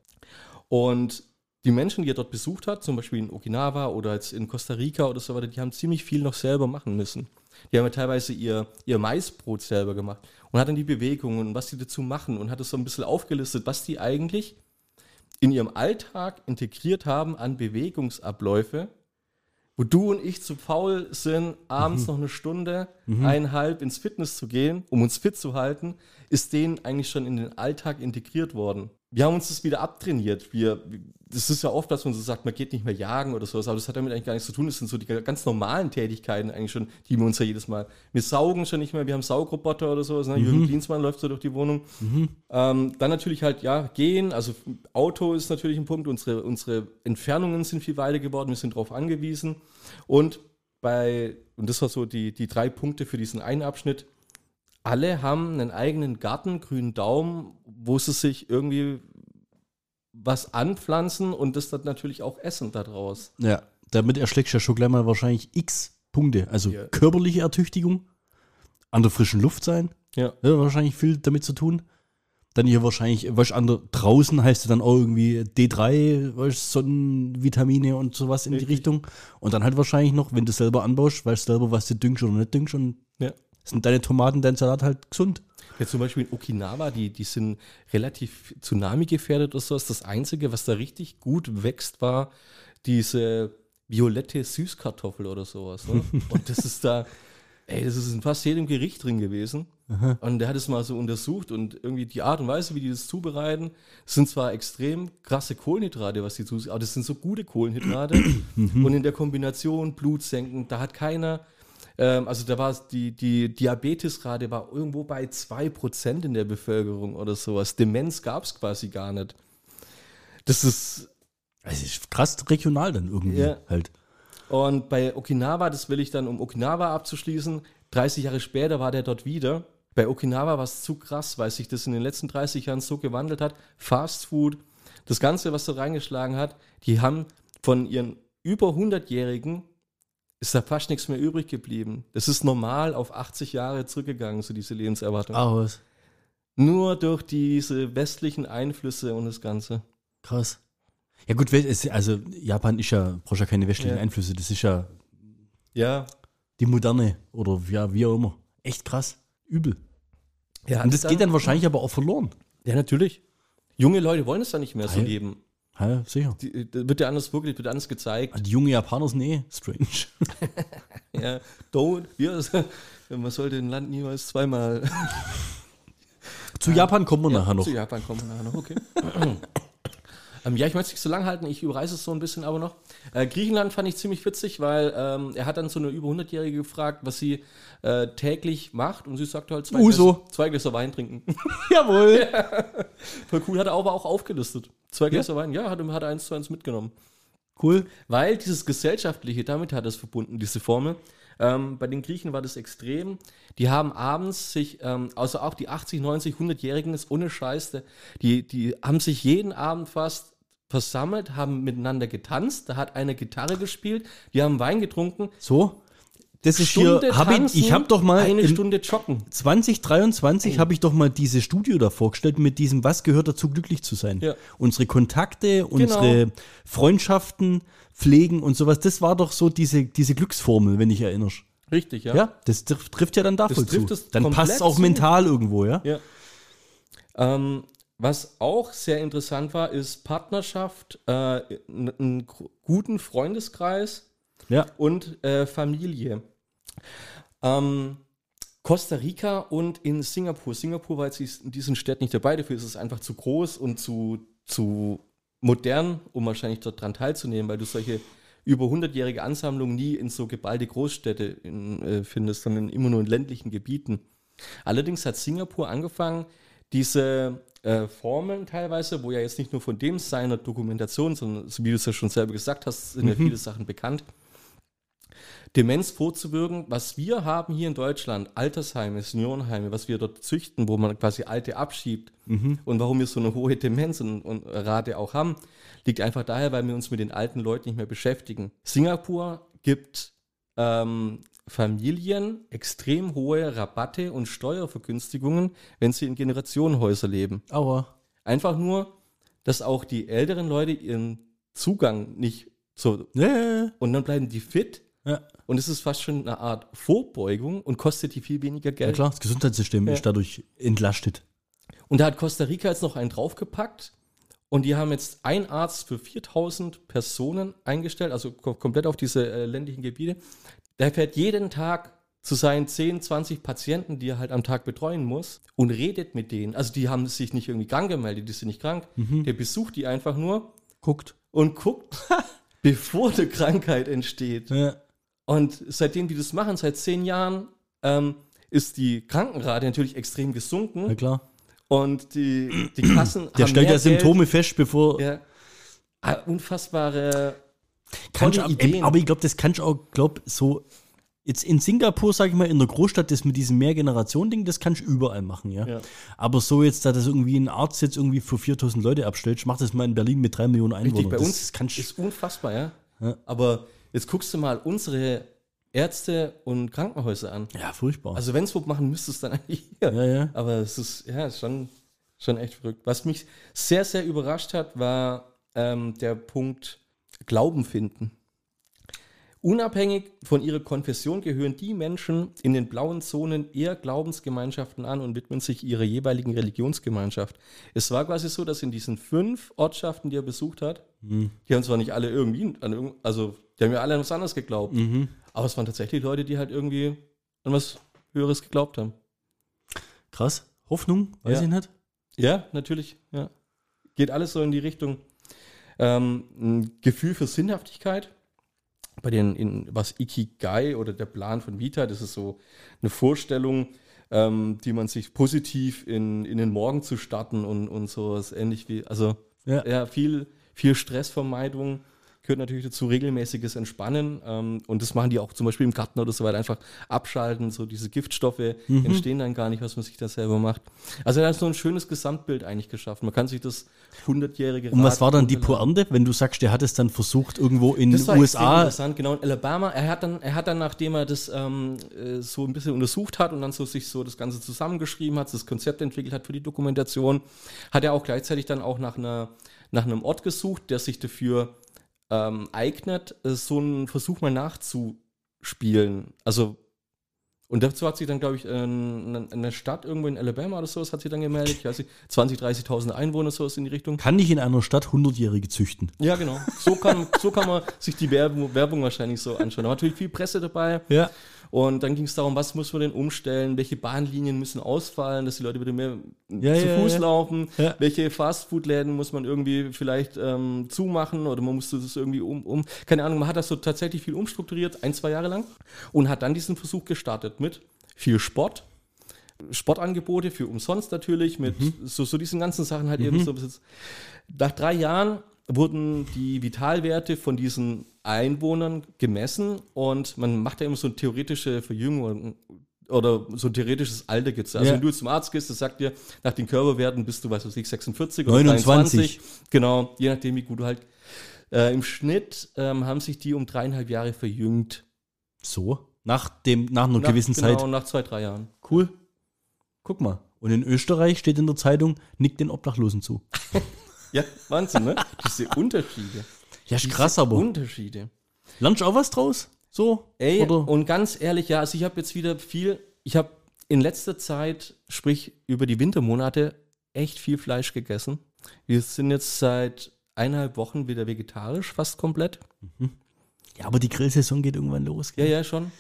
Und die Menschen, die er dort besucht hat, zum Beispiel in Okinawa oder jetzt in Costa Rica oder so weiter, die haben ziemlich viel noch selber machen müssen. Die haben ja teilweise ihr, ihr Maisbrot selber gemacht und hat dann die Bewegungen und was die dazu machen und hat es so ein bisschen aufgelistet, was die eigentlich in ihrem Alltag integriert haben an Bewegungsabläufe, wo du und ich zu faul sind, abends noch eine Stunde, eineinhalb ins Fitness zu gehen, um uns fit zu halten, ist denen eigentlich schon in den Alltag integriert worden. Wir haben uns das wieder abtrainiert. Wir, das ist ja oft, dass man so sagt, man geht nicht mehr jagen oder sowas, aber das hat damit eigentlich gar nichts zu tun. Das sind so die ganz normalen Tätigkeiten eigentlich schon, die wir uns ja jedes Mal. Wir saugen schon nicht mehr, wir haben Saugroboter oder sowas. Ne? Jürgen Klinsmann läuft so durch die Wohnung. Ähm, dann natürlich halt, ja, gehen. Also Auto ist natürlich ein Punkt. Unsere, unsere Entfernungen sind viel weiter geworden. Wir sind darauf angewiesen. Und bei, und das war so die, die drei Punkte für diesen einen Abschnitt. Alle haben einen eigenen Garten, grünen Daumen, wo sie sich irgendwie was anpflanzen und das dann natürlich auch essen daraus. Ja, damit erschlägst du ja schon gleich mal wahrscheinlich x Punkte. Also Ja. körperliche Ertüchtigung, an der frischen Luft sein, Ja. ja, wahrscheinlich viel damit zu tun. Dann hier wahrscheinlich, weißt an der, draußen heißt dann auch irgendwie D3, weißt Sonnenvitamine und sowas in die Richtig. Richtung. Und dann halt wahrscheinlich noch, wenn du selber anbaust, weißt du selber, was du düngst oder nicht düngst und Ja. Sind deine Tomaten, dein Salat halt gesund. Jetzt zum Beispiel in Okinawa, die, die sind relativ Tsunami gefährdet oder sowas. Das Einzige, was da richtig gut wächst, war diese violette Süßkartoffel oder sowas. Ne? Und das ist da, ey, das ist in fast jedem Gericht drin gewesen. Und der hat es mal so untersucht und irgendwie die Art und Weise, wie die das zubereiten, sind zwar extrem krasse Kohlenhydrate, was die zusetzen, aber das sind so gute Kohlenhydrate. und in der Kombination Blutsenken, da hat keiner, ähm, also da war die, die Diabetesrate war irgendwo bei 2% in der Bevölkerung oder sowas. Demenz gab es quasi gar nicht. Das ist, Es ist krass regional dann irgendwie Ja. halt. und bei Okinawa, das will ich dann, um Okinawa abzuschließen, 30 Jahre später war der dort wieder. Bei Okinawa war es zu krass, weil sich das in den letzten 30 Jahren so gewandelt hat. Fast Food, das Ganze, was da reingeschlagen hat, die haben von ihren über 100-Jährigen ist da fast nichts mehr übrig geblieben. Das ist normal auf 80 Jahre zurückgegangen, so diese Lebenserwartung. Aus. Nur durch diese westlichen Einflüsse und das Ganze. Krass. Ja gut, also Japan ist ja, braucht ja keine westlichen Ja. Einflüsse, das ist ja Ja. die moderne oder ja, wie auch immer. Echt krass. Übel. ja Und das geht dann wahrscheinlich aber auch verloren. Ja, natürlich. Junge Leute wollen es dann nicht mehr so leben. Ja, sicher. Die, da wird ja anders wirklich, wird anders gezeigt. Die junge Japaner sind eh strange. Ja, don't, wir, man sollte ein Land niemals zweimal. Zu Japan kommen wir nachher noch. Zu Japan kommen wir nachher noch, okay. ähm, ja, ich möchte es nicht so lang halten, ich überreiße es so ein bisschen aber noch. Äh, Griechenland fand ich ziemlich witzig, weil ähm, er hat dann so eine über 100-Jährige gefragt, was sie äh, täglich macht und sie sagte halt zwei, Uso. Gläser, zwei Gläser Wein trinken. Jawohl. Voll cool, hat er aber auch aufgelistet. Zwei Gläser Wein, ja, hat, er- hat er eins zu eins mitgenommen. Cool. Weil dieses Gesellschaftliche, damit hat es verbunden, diese Formel. Ähm, bei den Griechen war das extrem. Die haben abends sich, ähm, also auch die 80, 90, 100-Jährigen ist ohne Scheiße, die, die haben sich jeden Abend fast versammelt, haben miteinander getanzt, da hat eine Gitarre gespielt, die haben Wein getrunken. So. Das ist hier, hab ich, ich habe doch mal eine Stunde joggen. 2023 habe ich doch mal diese Studio da vorgestellt mit diesem, was gehört dazu, glücklich zu sein. Ja. Unsere Kontakte, unsere Freundschaften pflegen und sowas. Das war doch so diese, diese Glücksformel, wenn ich erinnerst. Richtig, ja. Ja, das trifft, ja dann da Das voll trifft zu. Dann passt es auch zu. mental irgendwo, ja? Ja. Ähm, was auch sehr interessant war, ist Partnerschaft, äh, einen guten Freundeskreis Ja. und äh, Familie. Ähm, Costa Rica und in Singapur. Singapur war jetzt in diesen Städten nicht dabei, dafür ist es einfach zu groß und zu, zu modern, um wahrscheinlich dort dran teilzunehmen, weil du solche über 100-jährige Ansammlungen nie in so geballte Großstädte in, äh, findest, sondern immer nur in ländlichen Gebieten. Allerdings hat Singapur angefangen, diese äh, Formeln teilweise, wo ja jetzt nicht nur von dem seiner Dokumentation, sondern so wie du es ja schon selber gesagt hast, sind ja viele Sachen bekannt. Demenz vorzubürgen, was wir haben hier in Deutschland, Altersheime, Seniorenheime, was wir dort züchten, wo man quasi Alte abschiebt und warum wir so eine hohe Demenz und, und Rate auch haben, liegt einfach daher, weil wir uns mit den alten Leuten nicht mehr beschäftigen. Singapur gibt ähm, Familien extrem hohe Rabatte und Steuervergünstigungen, wenn sie in Generationenhäuser leben. Aua. Einfach nur, dass auch die älteren Leute ihren Zugang nicht so Ja, ja, ja. und dann bleiben die fit ja. und es ist fast schon eine Art Vorbeugung und kostet die viel weniger Ja Geld. klar, das Gesundheitssystem Ja. ist dadurch entlastet. Und da hat Costa Rica jetzt noch einen draufgepackt und die haben jetzt einen Arzt für 4000 Personen eingestellt, also ko- komplett auf diese äh, ländlichen Gebiete. Der fährt jeden Tag zu seinen 10, 20 Patienten, die er halt am Tag betreuen muss und redet mit denen. Also die haben sich nicht irgendwie krank gemeldet, die sind nicht krank. Der besucht die einfach nur Guckt. und guckt, bevor eine Krankheit entsteht. Ja. Und seitdem die das machen, seit zehn Jahren, ähm, ist die Krankenrate natürlich extrem gesunken. ja, klar. Und die, die Kassen Der stellt ja Symptome fest, bevor. Geld. Ja. Ah, unfassbare Kannst du, Ideen. aber ich glaube, das kannst du auch, glaub, so. Jetzt in Singapur, sage ich mal, in der Großstadt, das mit diesem Mehrgeneration-Ding, das kannst du überall machen, ja? Ja. Aber so jetzt, da das irgendwie ein Arzt jetzt irgendwie für 4000 Leute abstellt, mach das mal in Berlin mit 3 Millionen Einwohnern. Richtig, bei das uns kannst ist unfassbar, ja? Ja. Aber jetzt guckst du mal unsere Ärzte und Krankenhäuser an. Ja, furchtbar. Also wenn es wo machen, müsste es dann eigentlich hier. ja, ja. Aber es ist, ja, schon, schon echt verrückt. Was mich sehr, sehr überrascht hat, war ähm, der Punkt Glauben finden. Unabhängig von ihrer Konfession gehören die Menschen in den blauen Zonen eher Glaubensgemeinschaften an und widmen sich ihrer jeweiligen Religionsgemeinschaft. Es war quasi so, dass in diesen fünf Ortschaften, die er besucht hat, die haben zwar nicht alle irgendwie, an also die haben ja alle an was anderes geglaubt, aber es waren tatsächlich Leute, die halt irgendwie an was Höheres geglaubt haben. Krass. Hoffnung, weiß Ja. ich nicht. Ja, natürlich. Ja. Geht alles so in die Richtung. Ähm, ein Gefühl für Sinnhaftigkeit. Bei den, in, was Ikigai oder der Plan von Vita, das ist so eine Vorstellung, ähm, die man sich positiv in, in den Morgen zu starten und, und sowas ähnlich wie, also Ja. ja, viel, viel Stressvermeidung gehört natürlich dazu, regelmäßiges Entspannen. Ähm, und das machen die auch zum Beispiel im Garten oder so weiter, einfach abschalten, so diese Giftstoffe Mhm. entstehen dann gar nicht, was man sich da selber macht. Also er hat so ein schönes Gesamtbild eigentlich geschaffen. Man kann sich das hundertjährige Und was war dann die. Pointe, wenn du sagst, der hat es dann versucht, irgendwo in Das den USA. interessant, genau. In Alabama, er hat dann, er hat dann, nachdem er das ähm, äh, so ein bisschen untersucht hat und dann so sich so das Ganze zusammengeschrieben hat, das Konzept entwickelt hat für die Dokumentation, hat er auch gleichzeitig dann auch nach einer, nach einem Ort gesucht, der sich dafür ähm, eignet, äh, so einen Versuch mal nachzuspielen. Also und dazu hat sich dann, glaube ich, eine, eine Stadt irgendwo in Alabama oder sowas hat sich dann gemeldet. Ich weiß nicht, 20.000, 30.000 Einwohner, sowas in die Richtung. Kann ich in einer Stadt 100-Jährige züchten? Ja, genau. So kann, so kann man sich die Werbung, Werbung wahrscheinlich so anschauen. Da war natürlich viel Presse dabei. Ja. Und dann ging es darum, was muss man denn umstellen, welche Bahnlinien müssen ausfallen, dass die Leute wieder mehr Ja, zu ja, Fuß ja. laufen, welche Fastfood-Läden muss man irgendwie vielleicht ähm, zumachen oder man musste das irgendwie um, um, keine Ahnung, man hat das so tatsächlich viel umstrukturiert, ein, zwei Jahre lang und hat dann diesen Versuch gestartet mit viel Sport, Sportangebote für umsonst natürlich, mit Mhm. so, so diesen ganzen Sachen halt eben so. Nach drei Jahren wurden die Vitalwerte von diesen Einwohnern gemessen und man macht ja immer so eine theoretische Verjüngung oder so ein theoretisches Alter gibt Also Ja. wenn du zum Arzt gehst, das sagt dir, nach den Körperwerten bist du, weiß ich, 46 oder 29. 23. Genau, je nachdem, wie gut du halt. Äh, Im Schnitt ähm, haben sich die um dreieinhalb Jahre verjüngt. So. Nach, dem, nach einer Nach- gewissen genau, Zeit. nach zwei, drei Jahren. Cool. Guck mal. Und in Österreich steht in der Zeitung, nickt den Obdachlosen zu. Ja, Wahnsinn, ne? Diese Unterschiede. Ja, ist Diese krass, aber. Unterschiede. Lernst du auch was draus? So? Ey, Oder? und ganz ehrlich, ja, also ich habe jetzt wieder viel, ich habe in letzter Zeit, sprich über die Wintermonate, echt viel Fleisch gegessen. Wir sind jetzt seit eineinhalb Wochen wieder vegetarisch, fast komplett. Ja, aber die Grillsaison geht irgendwann los. Ja, gell? ja, schon.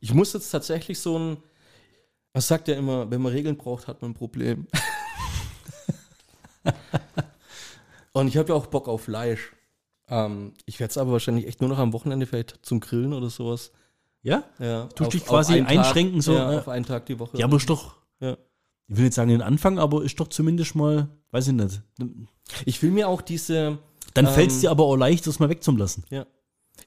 Ich muss jetzt tatsächlich so ein, man sagt ja immer, wenn man Regeln braucht, hat man ein Problem. und ich habe ja auch Bock auf Fleisch. Ähm, ich werde es aber wahrscheinlich echt nur noch am Wochenende vielleicht zum Grillen oder sowas. Ja? Ja, Tust dich quasi einschränken, Tag, so, ja, ja. auf einen Tag die Woche. Ja, aber ist doch. Ja. ich will nicht sagen den Anfang, aber ist doch zumindest mal, weiß ich nicht. Ich will mir auch diese. Dann Ähm, fällt es dir aber auch leicht, das mal wegzulassen. Ja.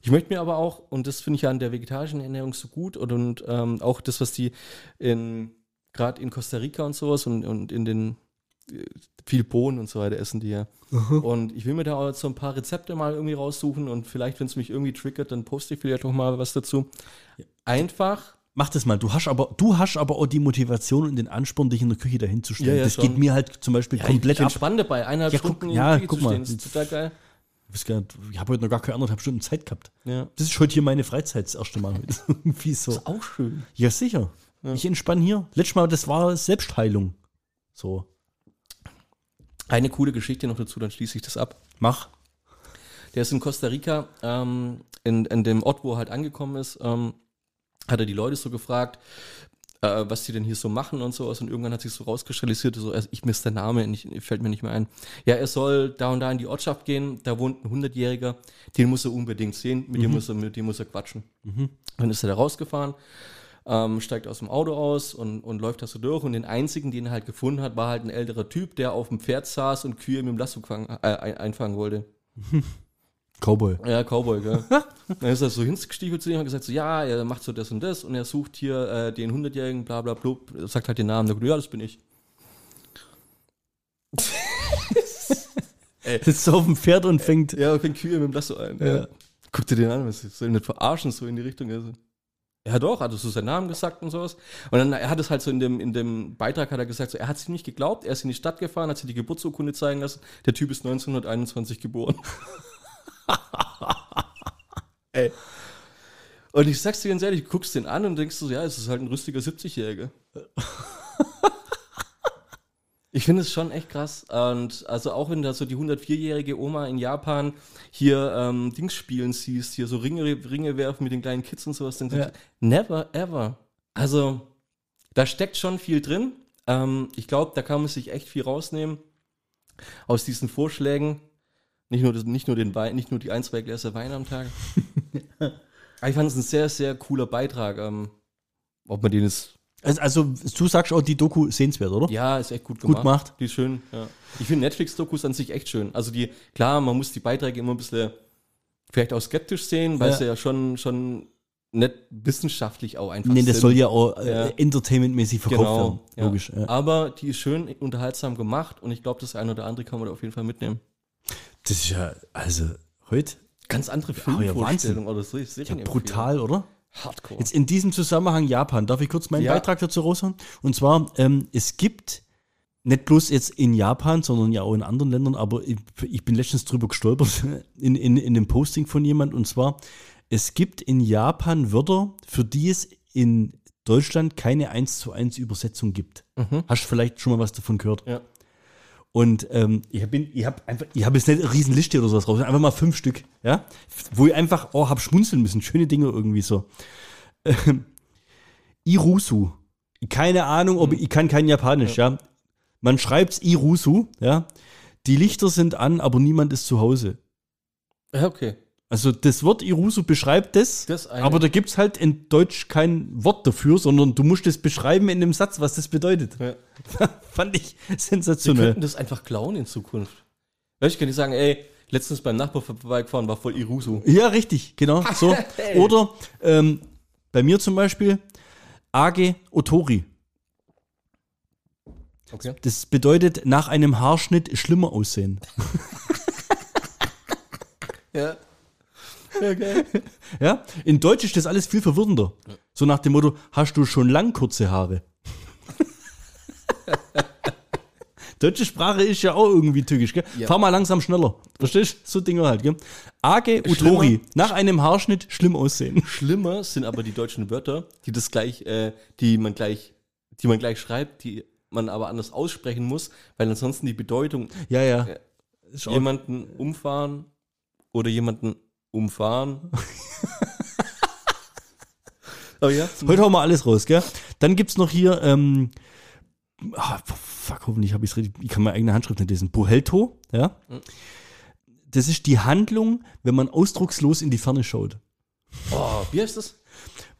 Ich möchte mir aber auch, und das finde ich ja an der vegetarischen Ernährung so gut, und, und ähm, auch das, was die in gerade in Costa Rica und sowas und, und in den viel Bohnen und so weiter essen die ja. Und ich will mir da auch so ein paar Rezepte mal irgendwie raussuchen und vielleicht, wenn es mich irgendwie triggert, dann poste ich vielleicht auch mal was dazu. Einfach. Mach das mal. Du hast aber, du hast aber auch die Motivation und den Ansporn, dich in der Küche dahin zu stellen. Ja, ja, das schon. geht mir halt zum Beispiel komplett ich ab. entspanne dabei, eineinhalb Ja, guck- Stunden ja, der Küche guck zu mal. stehen. Das ist total geil. Ich habe heute noch gar keine anderthalb Stunden Zeit gehabt. Ja. Das ist heute hier meine Freizeit das erste Mal. heute. Irgendwie so. Auch schön. Ja, sicher. Ich entspanne hier. Letztes Mal, das war Selbstheilung. So. Eine coole Geschichte noch dazu, dann schließe ich das ab. Mach. Der ist in Costa Rica, ähm, in, in dem Ort, wo er halt angekommen ist, ähm, hat er die Leute so gefragt, äh, was die denn hier so machen und sowas. Und irgendwann hat sich so rauskristallisiert, so, also ich misst der Name, nicht, fällt mir nicht mehr ein. Ja, er soll da und da in die Ortschaft gehen, da wohnt ein 100-Jähriger, den muss er unbedingt sehen, mit dem muss er, mit dem muss er quatschen. Dann ist er da rausgefahren, ähm, steigt aus dem Auto aus und, und läuft da so durch. Und den einzigen, den er halt gefunden hat, war halt ein älterer Typ, der auf dem Pferd saß und Kühe mit dem Lasso äh, ein- einfangen wollte. Cowboy. Ja, Cowboy, gell. Dann ist er so hingestiefelt zu ihm und hat gesagt, so, ja, er macht so das und das und er sucht hier äh, den 100-Jährigen, bla bla blub, sagt halt den Namen. Der, ja, das bin ich. Sitzt auf dem Pferd und fängt. Ja, fängt Kühe mit dem Lasso ein. Ja. Guck dir den an, was ist, soll ihn nicht verarschen, so in die Richtung. Also. Ja doch, hat so seinen Namen gesagt und sowas. Und dann, er hat es halt so in dem, in dem Beitrag hat er gesagt, so, er hat sich nicht geglaubt, er ist in die Stadt gefahren, hat sich die Geburtsurkunde zeigen lassen. Der Typ ist 1921 geboren. Ey. Und ich sag's dir ganz ehrlich, du guckst den an und denkst so, ja, es ist halt ein rüstiger 70-Jähriger. Ich finde es schon echt krass. Und also auch wenn du da so die 104-jährige Oma in Japan hier ähm, Dings spielen siehst, hier so Ringe, Ringe werfen mit den kleinen Kids und sowas, dann Ja. never ever. Also da steckt schon viel drin. Ähm, ich glaube, da kann man sich echt viel rausnehmen aus diesen Vorschlägen. Nicht nur, das, nicht nur den Wein, nicht nur die ein, zwei Gläser Wein am Tag. Aber ich fand es ein sehr, sehr cooler Beitrag. Ähm, ob man den jetzt Also, also, du sagst auch, die Doku sehenswert, oder? ja, ist echt gut Gut gemacht. gemacht. Die ist schön, ja. Ich finde Netflix-Dokus an sich echt schön. Also die, klar, man muss die Beiträge immer ein bisschen vielleicht auch skeptisch sehen, weil Ja. sie ja schon, schon nicht wissenschaftlich auch einfach Nee, das sind. soll ja auch äh, Ja. entertainmentmäßig verkauft genau. werden. Ja. Logisch. Aber die ist schön unterhaltsam gemacht und ich glaube, das eine oder andere kann man da auf jeden Fall mitnehmen. Das ist ja, also, heute Ganz andere Filmvorstellungen oder so. Ich ja brutal, oder? Hardcore. Jetzt in diesem Zusammenhang Japan, darf ich kurz meinen Ja. Beitrag dazu raushauen? Und zwar, ähm, es gibt nicht bloß jetzt in Japan, sondern ja auch in anderen Ländern, aber ich, ich bin letztens drüber gestolpert in, in, in einem Posting von jemand und zwar, es gibt in Japan Wörter, für die es in Deutschland keine 1 zu 1 Übersetzung gibt. Hast du vielleicht schon mal was davon gehört? ja. Und ähm, ich habe ich hab einfach, ich habe jetzt nicht eine riesen Liste oder sowas raus, einfach mal fünf Stück, ja, wo ich einfach, oh, hab schmunzeln müssen, schöne Dinge irgendwie so. Ähm, Irusu, keine Ahnung, ob ich kann kein Japanisch, ja. Man schreibt's Irusu, ja. Die Lichter sind an, aber niemand ist zu Hause. ja, okay. Also das Wort Irusu beschreibt das, Das aber da gibt's halt in Deutsch kein Wort dafür, sondern du musst es beschreiben in dem Satz, was das bedeutet. Ja. Fand ich sensationell. könnten das einfach klauen in Zukunft. Ich könnte sagen, ey, letztens beim Nachbar vorbeigefahren, war voll Irusu. Ja, richtig, genau. So. Oder ähm, bei mir zum Beispiel Age Otori. Okay. Das bedeutet nach einem Haarschnitt schlimmer aussehen. Ja. Geil. Ja? In Deutsch ist das alles viel verwirrender. So nach dem Motto, hast du schon lang kurze Haare? Deutsche Sprache ist ja auch irgendwie tückisch, gell? Ja. Fahr mal langsam schneller. Verstehst du? So Dinge halt, gell? Age Utori, Schlimmer. nach einem Haarschnitt schlimm aussehen. Schlimmer sind aber die deutschen Wörter, die das gleich, äh, die man gleich, die man gleich schreibt, die man aber anders aussprechen muss, weil ansonsten die Bedeutung Ja, ja. Auch- jemanden umfahren oder jemanden umfahren. aber ja, Heute hauen wir alles raus, gell? Dann gibt's noch hier, ähm, ah, fuck, hoffentlich habe ich es richtig, ich kann meine eigene Handschrift nicht lesen. Bohelto, ja? Das ist die Handlung, wenn man ausdruckslos in die Ferne schaut. oh, wie heißt das?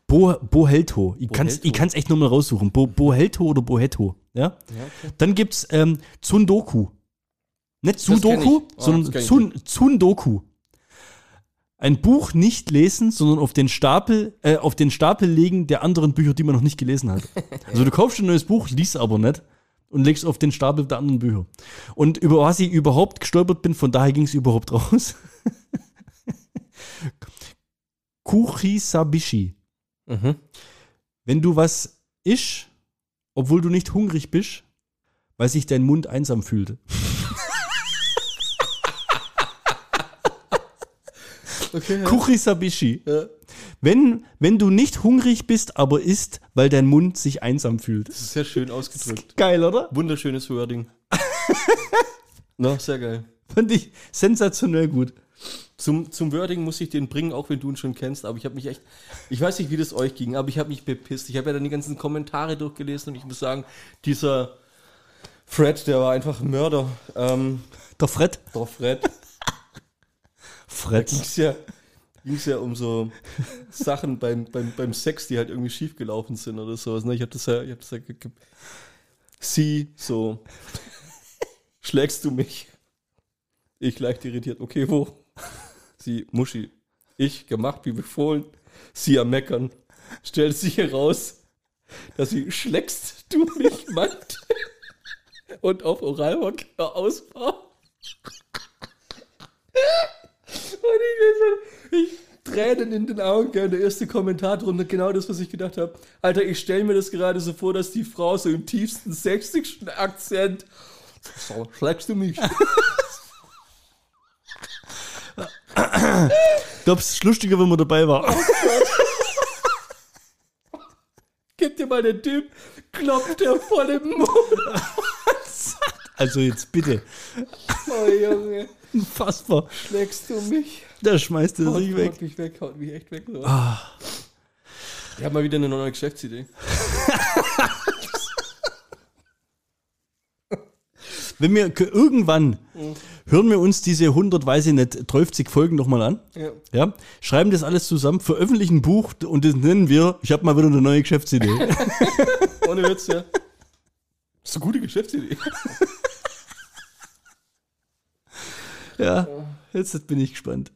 Bo, Bohelto. Ich kann's, Bohelto. ich kann's echt nur mal raussuchen. Bo, Bohelto oder Bohetto. Ja. Ja, okay. Dann gibt's ähm, Tsundoku. Nicht Sudoku. Oh, sondern kenn ich Tsun, Tsundoku. Ein Buch nicht lesen, sondern auf den Stapel, äh, auf den Stapel legen der anderen Bücher, die man noch nicht gelesen hat. Also du kaufst ein neues Buch, liest aber nicht und legst auf den Stapel der anderen Bücher. Und über was ich überhaupt gestolpert bin, von daher ging es überhaupt raus. Kuchisabishi. Mhm. Wenn du was isch, obwohl du nicht hungrig bist, weil sich dein Mund einsam fühlt. Okay, ja. Kuchisabishi. Ja. Wenn, wenn du nicht hungrig bist, aber isst, weil dein Mund sich einsam fühlt. Das ist sehr schön ausgedrückt. Geil, oder? Wunderschönes Wording. no, sehr geil. Fand ich sensationell gut. Zum, zum Wording muss ich den bringen, auch wenn du ihn schon kennst, aber ich habe mich echt, ich weiß nicht, wie das euch ging, aber ich habe mich bepisst. Ich habe ja dann die ganzen Kommentare durchgelesen und ich muss sagen, dieser Fred, der war einfach ein Mörder. Ähm, Der Fred. der Fred, Fred. ging es ja, ging's ja um so Sachen beim, beim, beim Sex, die halt irgendwie schief gelaufen sind oder sowas. Ne? Ich habe das ja, ich hab das ja Sie, so, schlägst du mich? Ich leicht irritiert, okay, wo? Sie, Muschi, ich gemacht wie befohlen. Sie am Meckern. Stellt sich heraus, dass sie schlägst du mich meint und auf Oralverkehr aus war. Und ich, ich Tränen in den Augen, gell, der erste Kommentar drunter, genau das, was ich gedacht habe. Alter, ich stelle mir das gerade so vor, dass die Frau so im tiefsten sächsischen Akzent so, schlägst du mich? Ich glaube, es ist lustiger, wenn man dabei war. Gib dir mal den Typ, klopft der voll im Mund. Also jetzt bitte. Oh Junge, Unfassbar. schlägst du mich? Da schmeißt er sich weg. haut mich weg, haut mich echt weg. So. Ich habe mal wieder eine neue Geschäftsidee. Wenn wir irgendwann hören wir uns diese 100, weiß ich nicht, 30 Folgen nochmal an. Ja. Ja, schreiben das alles zusammen, veröffentlichen ein Buch und das nennen wir, ich habe mal wieder eine neue Geschäftsidee. Ohne Witz, ja. Das ist eine gute Geschäftsidee. Ja, jetzt bin ich gespannt.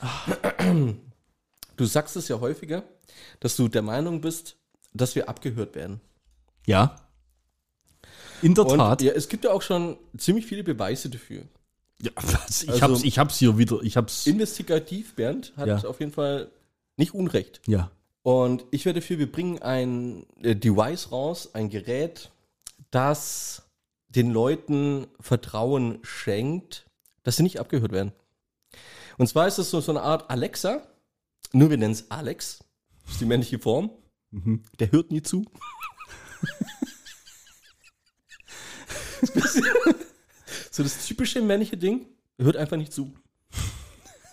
Du sagst es ja häufiger, dass du der Meinung bist, dass wir abgehört werden. Ja. In der Und Tat. ja, es gibt ja auch schon ziemlich viele Beweise dafür. Ja, ich, Also- hab's, ich hab's hier wieder. Ich hab's. Investigativ, Bernd, hat Ja. auf jeden Fall nicht Unrecht. ja. Und ich werde dafür, wir bringen ein äh, Device raus, ein Gerät, das den Leuten Vertrauen schenkt, dass sie nicht abgehört werden. Und zwar ist es so, so eine Art Alexa, nur wir nennen es Alex, das ist die männliche Form. Der hört nie zu. So das typische männliche Ding, hört einfach nicht zu.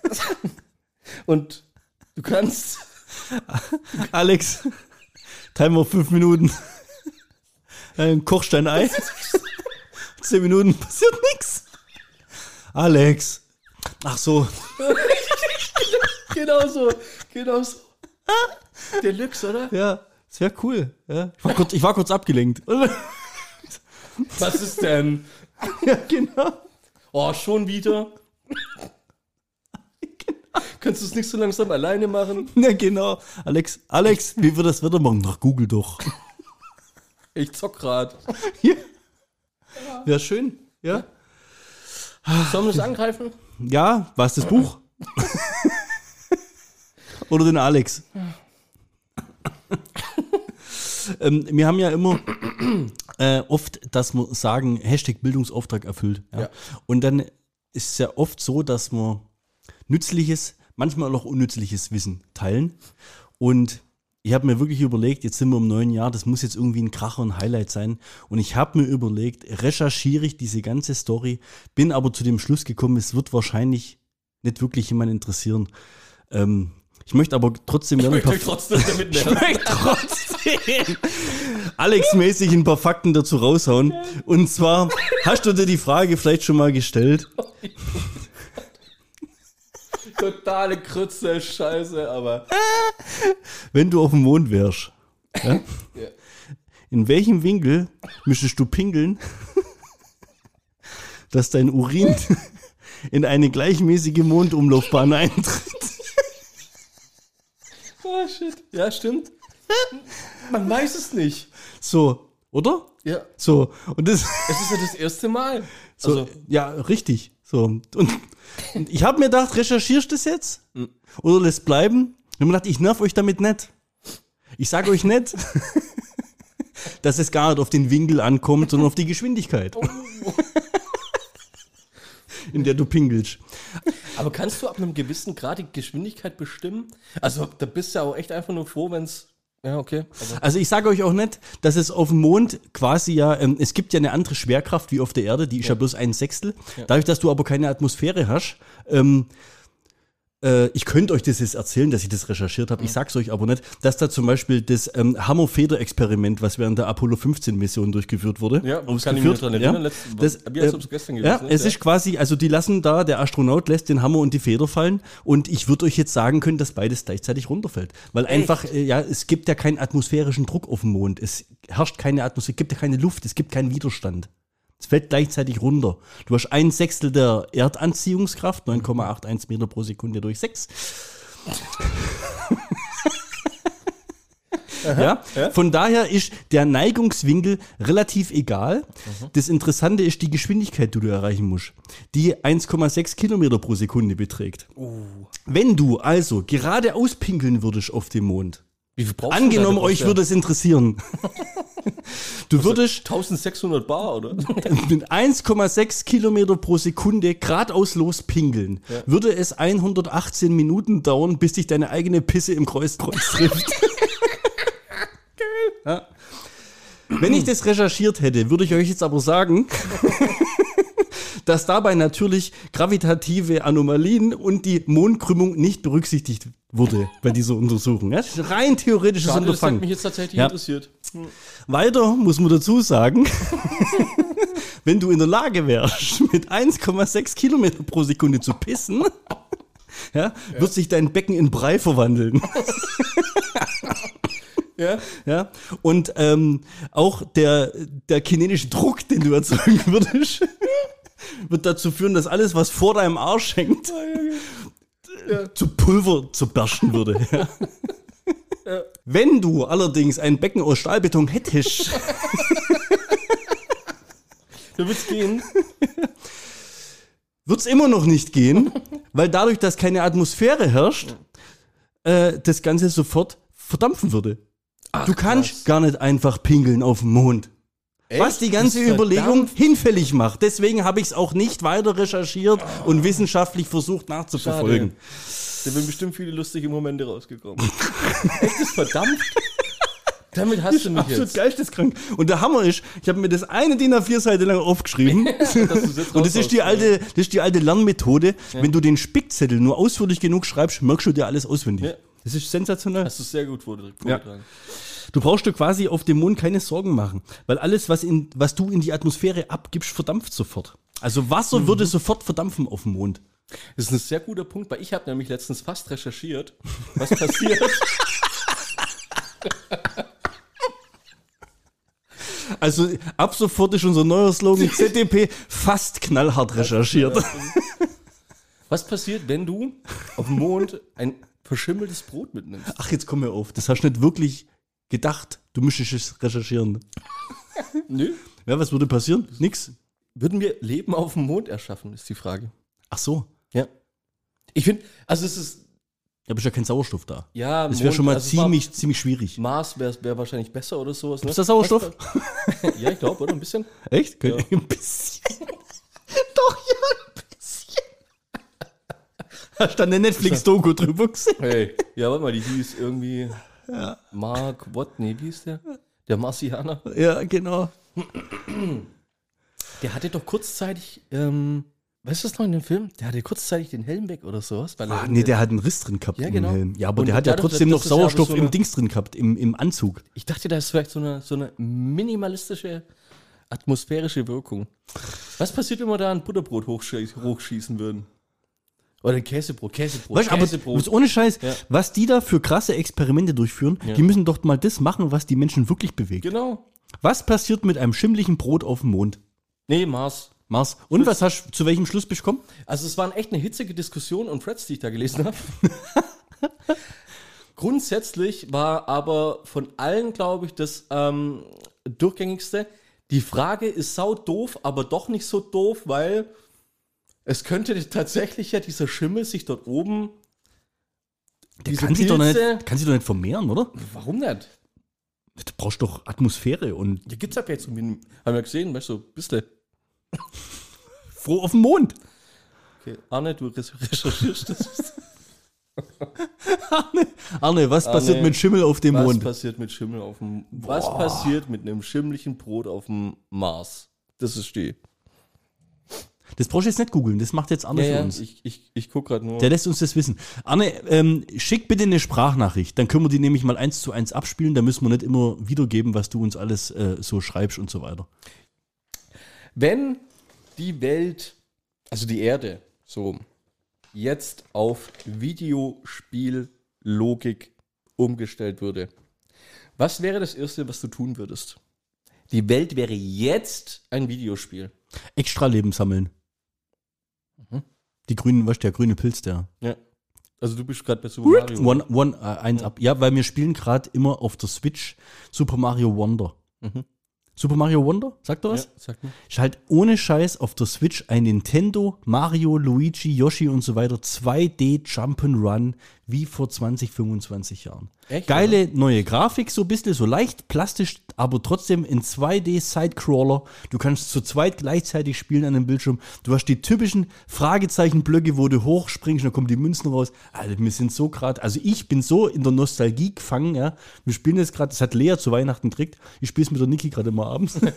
Und du kannst Alex, Timer fünf Minuten. Ein Kochstein Ei. Zehn Minuten passiert nichts. Alex. Ach so. Genau so, genau so. Deluxe, oder? Ja, das wäre cool. Ja. Ich, war kurz, ich war kurz abgelenkt. Was ist denn? ja, genau. Oh, schon wieder? Kannst du es nicht so langsam alleine machen? Ja, genau. Alex, Alex, wie wird das Wetter morgen? Nach Google doch. Ich zock grad. Ja. Wäre schön. Ja. Sollen wir das angreifen? Ja, was das Buch? Oder den Alex? ähm, wir haben ja immer äh, oft, dass wir sagen, Hashtag Bildungsauftrag erfüllt. Ja? Ja. Und dann ist es ja oft so, dass wir nützliches, manchmal auch unnützliches Wissen teilen. Und ich habe mir wirklich überlegt, jetzt sind wir im neuen Jahr, das muss jetzt irgendwie ein Kracher und Highlight sein. Und ich habe mir überlegt, recherchiere ich diese ganze Story, bin aber zu dem Schluss gekommen, es wird wahrscheinlich nicht wirklich jemand interessieren. Ähm, ich möchte aber trotzdem Ich gerne ein möchte trotzdem damit nerven. möchte trotzdem Alex-mäßig ein paar Fakten dazu raushauen. Und zwar, hast du dir die Frage vielleicht schon mal gestellt? Totale Krütze, Scheiße, aber. Wenn du auf dem Mond wärst, ja? Ja. in welchem Winkel müsstest du pinkeln, dass dein Urin in eine gleichmäßige Mondumlaufbahn eintritt? Oh, shit. Ja, stimmt. Man weiß es nicht. So, oder? Ja. So, und das, Es ist ja das erste Mal. so Also, ja, richtig. So, und, und ich habe mir gedacht, recherchierst du das jetzt? Hm. Oder lässt bleiben? Ich habe mir gedacht, ich nerv euch damit nicht. Ich sage euch nicht, dass es gar nicht auf den Winkel ankommt, sondern auf die Geschwindigkeit. Oh. In der du pinkelst. aber kannst du ab einem gewissen Grad die Geschwindigkeit bestimmen? Also, da bist du ja auch echt einfach nur froh, wenn es. Ja, okay. Also, Also ich sage euch auch nicht, dass es auf dem Mond quasi ja, ähm, es gibt ja eine andere Schwerkraft wie auf der Erde, die ist ja, bloß ein Sechstel. Dadurch, dass du aber keine Atmosphäre hast, ähm, äh, ich könnte euch das jetzt erzählen, dass ich das recherchiert habe, ich sag's euch aber nicht, dass da zum Beispiel das ähm, Hammer-Feder-Experiment, was während der Apollo 15-Mission durchgeführt wurde, Ja, kann ich mich ausgeführt. ja, letzten- das, äh, gestern ja, gewesen ist, es ja. ist quasi, also die lassen da, der Astronaut lässt den Hammer und die Feder fallen und ich würde euch jetzt sagen können, dass beides gleichzeitig runterfällt. Weil einfach, äh, ja, es gibt ja keinen atmosphärischen Druck auf dem Mond. Es herrscht keine Atmosphäre, es gibt ja keine Luft, es gibt keinen Widerstand. Es fällt gleichzeitig runter. Du hast ein Sechstel der Erdanziehungskraft, 9,81 Meter pro Sekunde durch 6. ja? Von daher ist der Neigungswinkel relativ egal. Das Interessante ist die Geschwindigkeit, die du erreichen musst, die 1,6 Kilometer pro Sekunde beträgt. Wenn du also geradeaus pinkeln würdest auf dem Mond, angenommen euch würde es interessieren, du würdest 1600 Bar, oder? mit 1,6 Kilometer pro Sekunde geradeaus los pinkeln, würde es 118 Minuten dauern, bis dich deine eigene Pisse im Kreuzkreuz trifft. ja. Wenn ich das recherchiert hätte, würde ich euch jetzt aber sagen, dass dabei natürlich gravitative Anomalien und die Mondkrümmung nicht berücksichtigt wurde bei dieser Untersuchung. Ja, rein theoretisches Schade, das hat Unterfangen. mich jetzt tatsächlich Ja. interessiert. Weiter muss man dazu sagen, wenn du in der Lage wärst, mit 1,6 Kilometer pro Sekunde zu pissen, ja, wird sich dein Becken in Brei verwandeln. Ja. Ja? Und ähm, auch der, der kinetische Druck, den du erzeugen würdest, wird dazu führen, dass alles, was vor deinem Arsch hängt, zu Pulver zerbersten würde. Ja. Wenn du allerdings ein Becken aus Stahlbeton hättest, Da wird's gehen. wird es immer noch nicht gehen, weil dadurch, dass keine Atmosphäre herrscht, äh, das Ganze sofort verdampfen würde. du kannst krass. gar nicht einfach pingeln auf dem Mond. Was die ganze Überlegung hinfällig macht. Deswegen habe ich es auch nicht weiter recherchiert und wissenschaftlich versucht nachzuverfolgen. Da sind bestimmt viele lustige Momente rausgekommen. Echt, ist verdammt. Damit hast du mich Absolut jetzt. geisteskrank. Und der Hammer ist, ich habe mir das eine DIN A4-Seite lang aufgeschrieben. und das ist, die alte, das ist die alte Lernmethode. Wenn du den Spickzettel nur ausführlich genug schreibst, merkst du dir alles auswendig. Ja. Das ist sensationell. Hast du sehr gut vorge- vorgetragen. Du brauchst dir quasi auf dem Mond keine Sorgen machen, weil alles, was, in, was du in die Atmosphäre abgibst, verdampft sofort. Also Wasser Mhm. würde sofort verdampfen auf dem Mond. Das ist ein sehr guter Punkt, weil ich habe nämlich letztens fast recherchiert, was passiert. Also ab sofort ist unser neuer Slogan ZDP fast knallhart recherchiert. was passiert, wenn du auf dem Mond ein verschimmeltes Brot mitnimmst? Ach, jetzt komm mir auf. Das hast du nicht wirklich gedacht. Du müsstest es recherchieren. Nö. Ja, was würde passieren? Nix. Würden wir Leben auf dem Mond erschaffen, ist die Frage. Ach so. Ja. Ich finde, also es ist, Da ist ja kein Sauerstoff da. ja, Das wäre Mond- schon mal also es war- ziemlich, ziemlich schwierig. Mars wäre wär wahrscheinlich besser oder sowas. Ne? Ist da Sauerstoff? Ja, ich glaube, oder? Ein bisschen. Echt? Ja. Ein bisschen. Doch, ja, ein bisschen. Hast du eine Netflix-Doku drüber gesehen? Hey. Ja, warte mal, die hieß irgendwie Mark, what? Nee, wie hieß der? Der Marsianer. Ja, genau. Der hatte doch kurzzeitig, ähm, weißt du das noch in dem Film? Der hatte kurzzeitig den Helm weg oder sowas. Weil Ah, nee, der hat einen Riss drin gehabt Ja, im genau. Helm. Ja, aber Und der hat ja trotzdem noch ja Sauerstoff so im Dings drin gehabt, im, im Anzug. Ich dachte, da ist vielleicht so eine, so eine minimalistische atmosphärische Wirkung. Was passiert, wenn wir da ein Butterbrot hochschie hochschießen würden? Oder Käsebrot, Käsebrot, Weißt, du, aber Käsebrot. was ohne Scheiß, Ja. was die da für krasse Experimente durchführen, Ja. die müssen doch mal das machen, was die Menschen wirklich bewegt. genau. Was passiert mit einem schimmlichen Brot auf dem Mond? Nee, Mars. Mars. Und was hast zu welchem Schluss bist du gekommen? Also es waren echt eine hitzige Diskussion und Threads, die ich da gelesen habe. Grundsätzlich war aber von allen, glaube ich, das ähm, durchgängigste. Die Frage ist sau doof, aber doch nicht so doof, weil es könnte tatsächlich ja dieser Schimmel sich dort oben. Der diese kann sich, doch Pilze- nicht, kann sich doch nicht vermehren, oder? Warum nicht? Du brauchst doch Atmosphäre und Hier gibt's ab jetzt, so wie- haben wir gesehen, weißt du, ein bisschen. froh auf dem Mond. Okay, Arne, du recherchierst das. Arne, was passiert mit Schimmel auf dem Was Mond? passiert mit Schimmel auf dem Was passiert mit einem schimmlichen Brot auf dem Mars? Das ist die. Das brauchst du jetzt nicht googeln, das macht jetzt Arne Ja, für ja, uns. ich, ich, ich guck gerade nur. Der lässt uns das wissen. Arne, ähm, schick bitte eine Sprachnachricht. Dann können wir die nämlich mal eins zu eins abspielen. Da müssen wir nicht immer wiedergeben, was du uns alles äh, so schreibst und so weiter. Wenn die Welt, also die Erde, so jetzt auf Videospiellogik umgestellt würde, was wäre das Erste, was du tun würdest? Die Welt wäre jetzt ein Videospiel. Extra Leben sammeln. Die grünen, was der grüne Pilz, der. Ja. Also du bist gerade bei Super Mario. One, one, äh, eins ab. Ja, weil wir spielen gerade immer auf der Switch Super Mario Wonder. Mhm. Super Mario Wonder? Sagt er Ja, was? sag mal. Ist halt ohne Scheiß auf der Switch ein Nintendo, Mario, Luigi, Yoshi und so weiter 2D Jump'n'Run wie vor 20, 25 Jahren. Echt, Geile neue Grafik, so ein bisschen, so leicht plastisch, aber trotzdem in 2D Sidecrawler. Du kannst zu zweit gleichzeitig spielen an dem Bildschirm. Du hast die typischen Fragezeichenblöcke, wo du hochspringst, dann kommen die Münzen raus. Alter, wir sind so gerade, also ich bin so in der Nostalgie gefangen, ja. Wir spielen jetzt gerade, das hat Lea zu Weihnachten gekriegt. Ich spiele es mit der Niki gerade immer abends.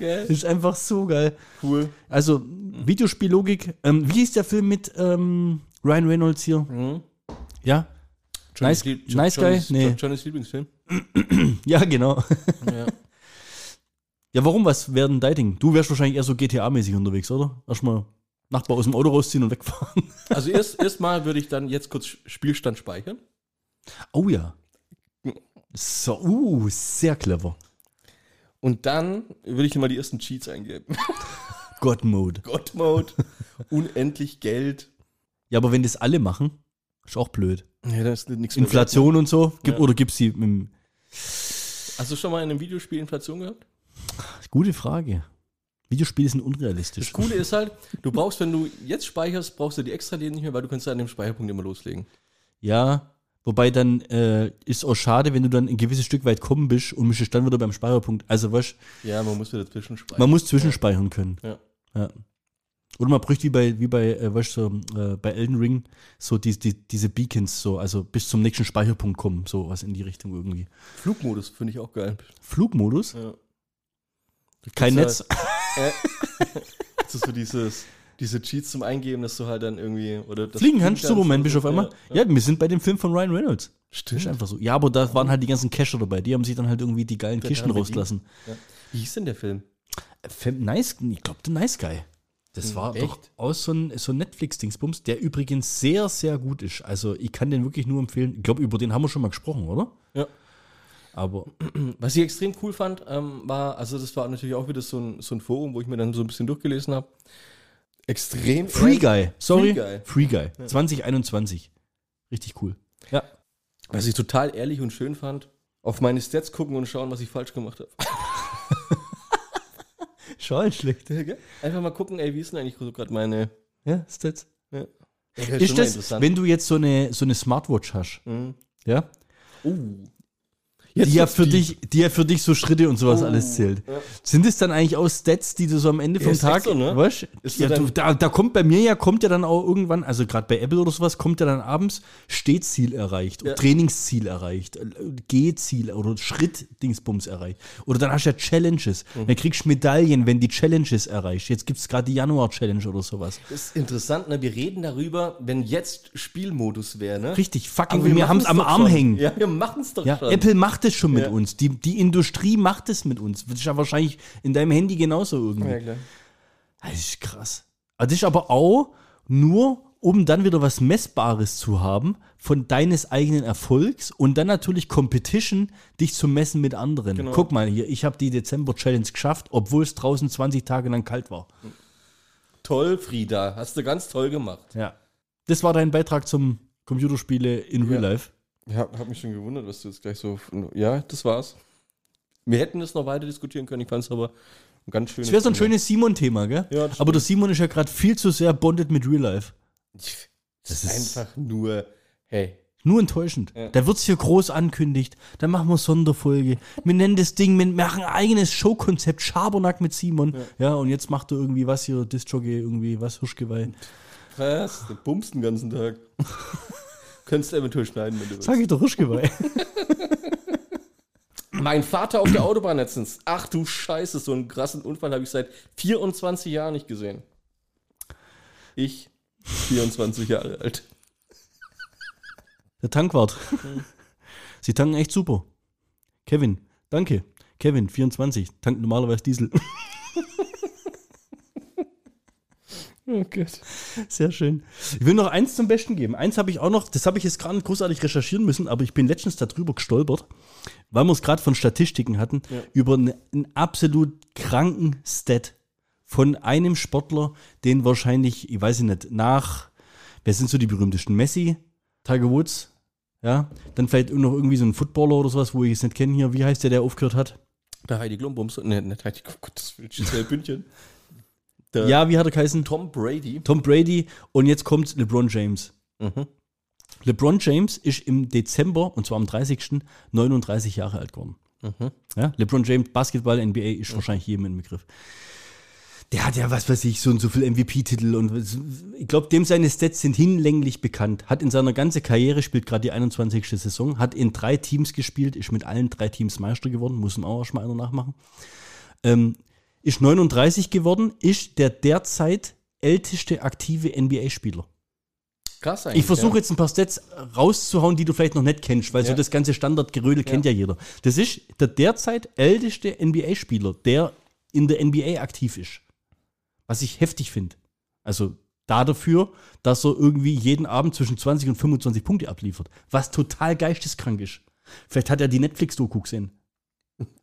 Das ist einfach so geil. Cool. Also, Videospiellogik. Ähm, wie hieß der Film mit ähm, Ryan Reynolds hier? Mhm. Ja? Nice- Lieb- Nice Guy? Johnnys, Nee. Johnnys Lieblingsfilm. Ja, genau. Ja. Ja, warum? Was wäre denn dein Ding? Du wärst wahrscheinlich eher so GTA-mäßig unterwegs, oder? Erstmal Nachbar aus dem Auto rausziehen und wegfahren. Also erst erstmal würde ich dann jetzt kurz Spielstand speichern. Oh ja. So, uh, sehr clever. Und dann würde ich mal die ersten Cheats eingeben. God-Mode. God-Mode, unendlich Geld. Ja, aber wenn das alle machen, ist auch blöd. Ja, das ist nichts mehr Inflation und so. Gib, Ja. Oder gibt's die mit dem. Hast du schon mal in einem Videospiel Inflation gehabt? Gute Frage. Videospiele sind unrealistisch. Das Coole ist halt, du brauchst, wenn du jetzt speicherst, brauchst du die extra Leben nicht mehr, weil du kannst an dem Speicherpunkt immer loslegen. Ja, wobei dann äh, ist auch schade, wenn du dann ein gewisses Stück weit kommen bist und müsstest dann wieder beim Speicherpunkt. Also was, Ja, man muss wieder dazwischen speichern. man muss zwischenspeichern können. Ja. Ja. Oder man bräuchte wie bei, wie bei, äh, weißt du, so, äh, bei Elden Ring so die, die, diese Beacons, so, also bis zum nächsten Speicherpunkt kommen, so was in die Richtung irgendwie. Flugmodus finde ich auch geil. Flugmodus, Ja. kein Netz. Das ist so dieses, diese Cheats zum Eingeben, dass du halt dann irgendwie. Oder das Fliegen kannst, Superman oder bist auf einmal. Ja, Ja, wir sind bei dem Film von Ryan Reynolds. Ist Stimmt. einfach so. Ja, aber da waren halt die ganzen Cacher dabei. Die haben sich dann halt irgendwie die geilen Der Kisten rausgelassen. Ja. Wie hieß denn der Film? Fem- Nice, ich glaube, der Nice Guy. Das Hm, war echt? doch aus so ein, so Netflix-Dingsbums, der übrigens sehr, sehr gut ist. Also ich kann den wirklich nur empfehlen. Ich glaube, über den haben wir schon mal gesprochen, oder? Ja. Aber Was ich extrem cool fand, ähm, war, also das war natürlich auch wieder so ein, so ein Forum, wo ich mir dann so ein bisschen durchgelesen habe. Extrem. Free Guy, sorry. Free Guy. Free Guy. 2021. Richtig cool. Ja. Was ich total ehrlich und schön fand, auf meine Stats gucken und schauen, was ich falsch gemacht habe. Schau schlecht. Einfach mal gucken, ey, wie ist denn eigentlich so gerade meine. Ja, ist das. Ja. Ist das, wenn du jetzt so eine, so eine Smartwatch hast, Mhm. ja, Oh. Die ja, für dich, die ja für dich so Schritte und sowas Oh, alles zählt. ja. Sind es dann eigentlich auch Stats, die du so am Ende Ja, vom Tag, so, ne? weißt Ist ja, so du, da, da kommt bei mir ja, kommt ja dann auch irgendwann, also gerade bei Apple oder sowas, kommt ja dann abends Stehziel erreicht, Ja. Trainingsziel erreicht, äh, Gehziel oder Schrittdingsbums erreicht. Oder dann hast du ja Challenges. Mhm. Dann kriegst du Medaillen, wenn die Challenges erreichst. Jetzt gibt es gerade die Januar-Challenge oder sowas. Das ist interessant, ne? Wir reden darüber, wenn jetzt Spielmodus wäre, ne? Richtig, fucking, Aber wir, haben es am Arm schon. hängen. Ja, wir machen es doch Ja, schon. Apple macht es schon mit Ja. uns. Die, die Industrie macht es mit uns. Das ist ja wahrscheinlich in deinem Handy genauso irgendwie. Ja, klar. Das ist krass. Also Das ist aber auch nur, um dann wieder was Messbares zu haben von deines eigenen Erfolgs und dann natürlich Competition, dich zu messen mit anderen. Genau. Guck mal hier, ich habe die Dezember-Challenge geschafft, obwohl es draußen 20 Tage lang kalt war. Toll, Frieda. Hast du ganz toll gemacht. Ja. Das war dein Beitrag zum Computerspiele in Real Ja. Life. Ja, hab mich schon gewundert, was du jetzt gleich so. Ja, das war's. Wir hätten das noch weiter diskutieren können. Ich fand es aber ein ganz schönes. Das wäre so ein Thema. schönes Simon-Thema, gell? Ja, das Aber der Simon ist ja gerade viel zu sehr bonded mit Real Life. Das Das ist einfach nur. Hey. Nur enttäuschend. Ja. Da wird's hier groß ankündigt. Dann machen wir Sonderfolge. Wir nennen das Ding, wir machen ein eigenes Showkonzept, Schabernack mit Simon. Ja. und jetzt macht er irgendwie was hier, Disc-Jockey, irgendwie was, Hirschgeweih. Was? Du bummst den ganzen Tag. Könntest eventuell schneiden, wenn du willst. Sag ich doch Hirschgeweih. Mein Vater auf der Autobahn letztens. Ach du Scheiße, so einen krassen Unfall habe ich seit 24 Jahren nicht gesehen. Ich, 24 Jahre alt. Der Tankwart. Sie tanken echt super. Kevin, danke. Kevin, 24, tankt normalerweise Diesel. Oh Gott. Sehr schön. Ich will noch eins zum Besten geben. Eins habe ich auch noch, das habe ich jetzt nicht großartig recherchieren müssen, aber ich bin letztens darüber gestolpert, weil wir es gerade von Statistiken hatten, über einen, einen absolut kranken Stat von einem Sportler, den wahrscheinlich, ich weiß nicht, nach, wer sind so die berühmtesten? Messi, Tiger Woods, ja, dann vielleicht noch irgendwie so ein Footballer oder sowas, wo ich es nicht kenne hier. Wie heißt der, der aufgehört hat? Der Heidi Klumbums. Ne, nicht Heidi, oh Gott, das will Giselle Bündchen. Der Ja, wie hat er geheißen? Tom Brady. Tom Brady und jetzt kommt LeBron James. Mhm. LeBron James ist im Dezember, und zwar am 30. 39 Jahre alt geworden. Mhm. Ja, LeBron James, Basketball, NBA ist wahrscheinlich jedem im Begriff. Der hat ja, was weiß ich, so und so viel MVP-Titel und ich glaube, dem seine Stats sind hinlänglich bekannt. Hat in seiner ganzen Karriere, spielt gerade die 21. Saison, hat in drei Teams gespielt, ist mit allen drei Teams Meister geworden, muss ihm auch erstmal einer nachmachen. Ähm, ist 39 geworden, ist der derzeit älteste aktive NBA-Spieler. Krass eigentlich. Ich versuche ja. jetzt ein paar Stats rauszuhauen, die du vielleicht noch nicht kennst, weil so Ja. das ganze Standardgerödel kennt ja jeder. Das ist der derzeit älteste NBA-Spieler, der in der NBA aktiv ist. Was ich heftig finde. Also da dafür, dass er irgendwie jeden Abend zwischen 20 und 25 Punkte abliefert. Was total geisteskrank ist. Vielleicht hat er die Netflix-Doku gesehen.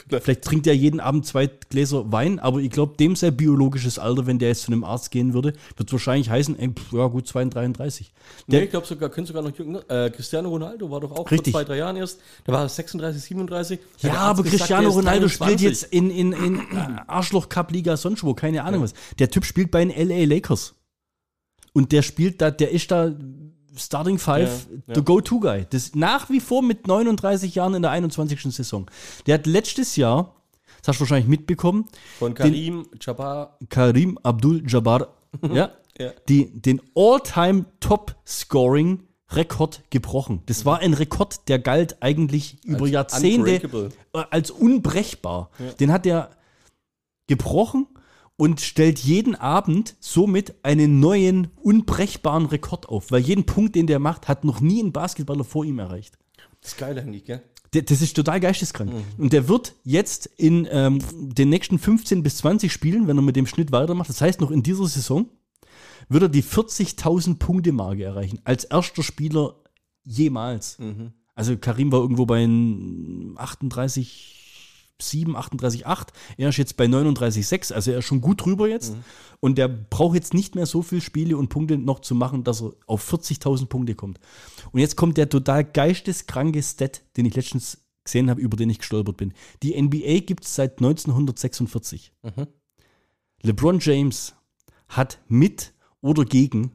Vielleicht. Vielleicht trinkt er jeden Abend zwei Gläser Wein, aber ich glaube, dem sein biologisches Alter, wenn der jetzt zu einem Arzt gehen würde, wird wahrscheinlich heißen, ey, pff, ja gut, 32. Nee, ich glaube sogar, könnte sogar noch jünger. Äh, Cristiano Ronaldo war doch auch Richtig. vor zwei, drei Jahren erst. Da war er 36, 37. Hat Ja, aber gesagt, Cristiano Ronaldo spielt 23. jetzt in, in, in Arschloch-Cup-Liga sonst wo, keine Ahnung was. Der Typ spielt bei den LA Lakers. Und der spielt da, der ist da Starting Five, Ja, ja. der Go-To-Guy. Das nach wie vor mit 39 Jahren in der 21. Saison. Der hat letztes Jahr, das hast du wahrscheinlich mitbekommen, Von Karim Jabbar. Karim Abdul-Jabbar, ja, Ja. die, den All-Time Top-Scoring Rekord gebrochen. Das war ein Rekord, der galt eigentlich über Als Jahrzehnte äh, als unbrechbar. Den hat er gebrochen und stellt jeden Abend somit einen neuen, unbrechbaren Rekord auf. Weil jeden Punkt, den der macht, hat noch nie ein Basketballer vor ihm erreicht. Das ist geil eigentlich, gell? Das ist total geisteskrank. Und der wird jetzt in ähm, den nächsten 15 bis 20 Spielen, wenn er mit dem Schnitt weitermacht, das heißt noch in dieser Saison, wird er die 40.000 Punkte Marke erreichen. Als erster Spieler jemals. Also Karim war irgendwo bei ein 38, 7, 38, 8. Er ist jetzt bei 39, 6. Also er ist schon gut drüber jetzt. Und der braucht jetzt nicht mehr so viele Spiele und Punkte noch zu machen, dass er auf 40.000 Punkte kommt. Und jetzt kommt der total geisteskranke Stat, den ich letztens gesehen habe, über den ich gestolpert bin. Die NBA gibt es seit 1946. LeBron James hat mit oder gegen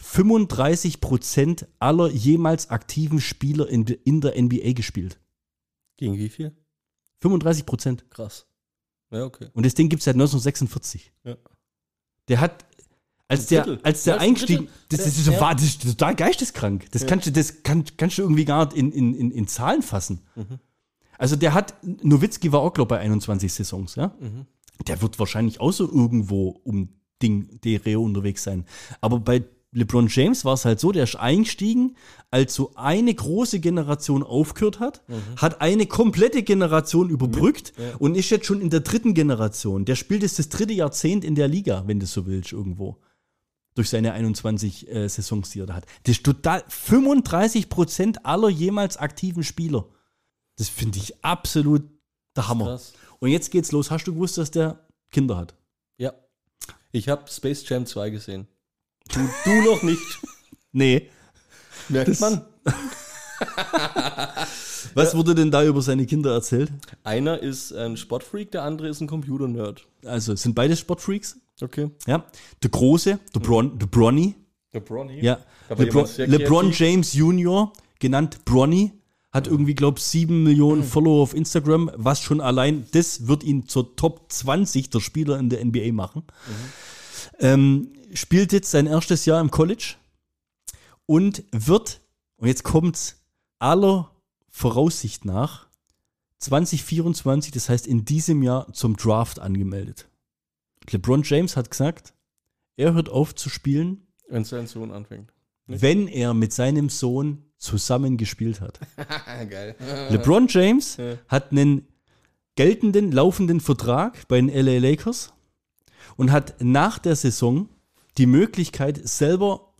35% aller jemals aktiven Spieler in, in der NBA gespielt. Gegen wie viel? 35 Prozent. Krass. Ja, okay. Und das Ding gibt es seit 1946. Ja. Der hat, als der, als der Ja, ein eingestiegen, das, das, ist Ja. so, das ist total geisteskrank. Das, kannst, du, das kann, kannst du irgendwie gar nicht in, in, in, in Zahlen fassen. Mhm. Also der hat, Nowitzki war auch, glaube ich, bei 21 Saisons, ja. Mhm. Der wird wahrscheinlich auch so irgendwo um Ding, Dreh unterwegs sein. Aber bei LeBron James war es halt so, der ist eingestiegen, als so eine große Generation aufgehört hat, hat eine komplette Generation überbrückt und ist jetzt schon in der dritten Generation. Der spielt jetzt das dritte Jahrzehnt in der Liga, wenn du so willst, irgendwo. durch seine 21 äh, Saisons, die er da hat. Das ist total 35 Prozent aller jemals aktiven Spieler. Das finde ich absolut der Hammer. Krass. Und jetzt geht's los. Hast du gewusst, dass der Kinder hat? Ja. Ich habe Space Jam 2 gesehen. Du, du noch nicht. Nee. Merkt Das- man. Was wurde denn da über seine Kinder erzählt? Einer ist ein Sportfreak, der andere ist ein Computer-Nerd. Also, sind beide Sportfreaks. Okay. Ja. Der Große, der, Bron, der Bronny, Der Bronny. ja. LeBron, LeBron. James Jr., genannt Bronny, hat irgendwie, glaube ich, sieben Millionen Hm. Follower auf Instagram, was schon allein, das wird ihn zur Top 20 der Spieler in der NBA machen. Mhm. Ähm, spielt jetzt sein erstes Jahr im College und wird, und jetzt kommt's aller Voraussicht nach, 2024, das heißt in diesem Jahr zum Draft angemeldet. LeBron James hat gesagt, er hört auf zu spielen, Wenn sein Sohn anfängt. Nicht? wenn er mit seinem Sohn zusammen gespielt hat. Geil. LeBron James Ja. hat einen geltenden, laufenden Vertrag bei den LA Lakers und hat nach der Saison die Möglichkeit, selber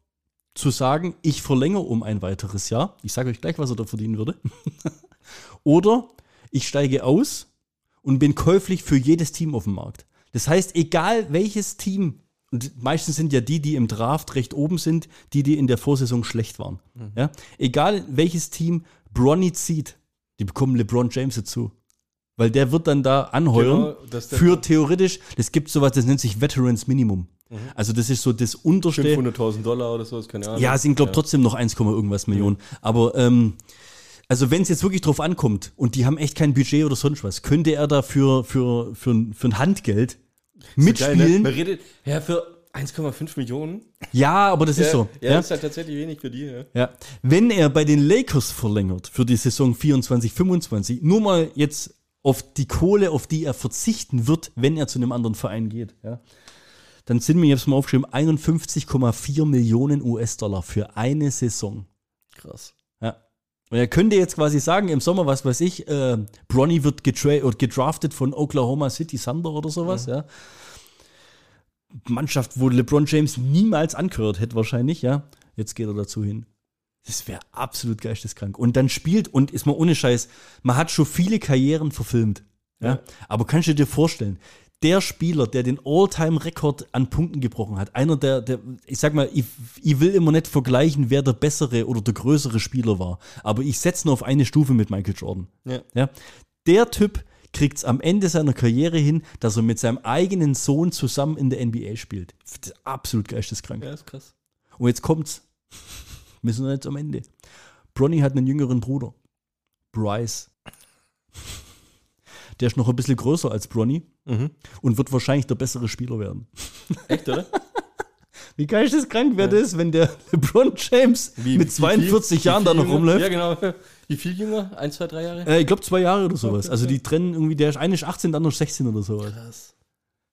zu sagen, ich verlängere um ein weiteres Jahr. Ich sage euch gleich, was er da verdienen würde. Oder ich steige aus und bin käuflich für jedes Team auf dem Markt. Das heißt, egal welches Team, und meistens sind ja die, die im Draft recht oben sind, die, die in der Vorsaison schlecht waren. Ja? Egal welches Team Bronny zieht, die bekommen LeBron James dazu. Weil der wird dann da anheuern Genau, für theoretisch, das gibt sowas, das nennt sich Veterans Minimum. Also das ist so das unterste. 500.000 Dollar oder so, ist keine Ahnung. Ja, es sind, glaube trotzdem noch 1, irgendwas Millionen. Aber ähm, also wenn es jetzt wirklich drauf ankommt und die haben echt kein Budget oder sonst was, könnte er da für, für, für, ein- für ein Handgeld Geil, ne? mitspielen? Man redet, ja, für 1,5 Millionen. Ja, aber das ist so. Ja, Ja, ist halt tatsächlich wenig für die. Ja. ja. Wenn er bei den Lakers verlängert für die Saison 24, 25, nur mal jetzt auf die Kohle, auf die er verzichten wird, wenn er zu einem anderen Verein geht, ja, dann sind mir jetzt mal aufgeschrieben 51,4 Millionen US-Dollar für eine Saison. Krass. Ja. Und er könnte jetzt quasi sagen, im Sommer, was weiß ich, äh, Bronny wird getra oder gedraftet von Oklahoma City Thunder oder sowas, ja. Mannschaft, wo LeBron James niemals angehört hätte, wahrscheinlich, ja. Jetzt geht er dazu hin. Das wäre absolut geisteskrank. Und dann spielt, und ist mal ohne Scheiß, man hat schon viele Karrieren verfilmt. Ja. Ja. Aber kannst du dir vorstellen, der Spieler, der den All-Time-Rekord an Punkten gebrochen hat, einer der, der ich sag mal, ich, ich will immer nicht vergleichen, wer der bessere oder der größere Spieler war. Aber ich setze nur auf eine Stufe mit Michael Jordan. Ja. Ja. Der Typ kriegt es am Ende seiner Karriere hin, dass er mit seinem eigenen Sohn zusammen in der NBA spielt. Das ist absolut geisteskrank. Ja, ist krass. Und jetzt kommt's. Wir sind jetzt am Ende. Bronny hat einen jüngeren Bruder. Bryce. Der ist noch ein bisschen größer als Bronny Mhm. und wird wahrscheinlich der bessere Spieler werden. Echt, oder? Wie geisteskrank wäre das, wenn der LeBron James Wie- mit wie 42 viel- Jahren da noch rumläuft? Ja, genau. Wie viel jünger? Ein, zwei, drei Jahre? Äh, ich glaube zwei Jahre oder sowas. Okay, Also die trennen irgendwie, der ist eine ist 18, der andere ist 16 oder sowas. Krass.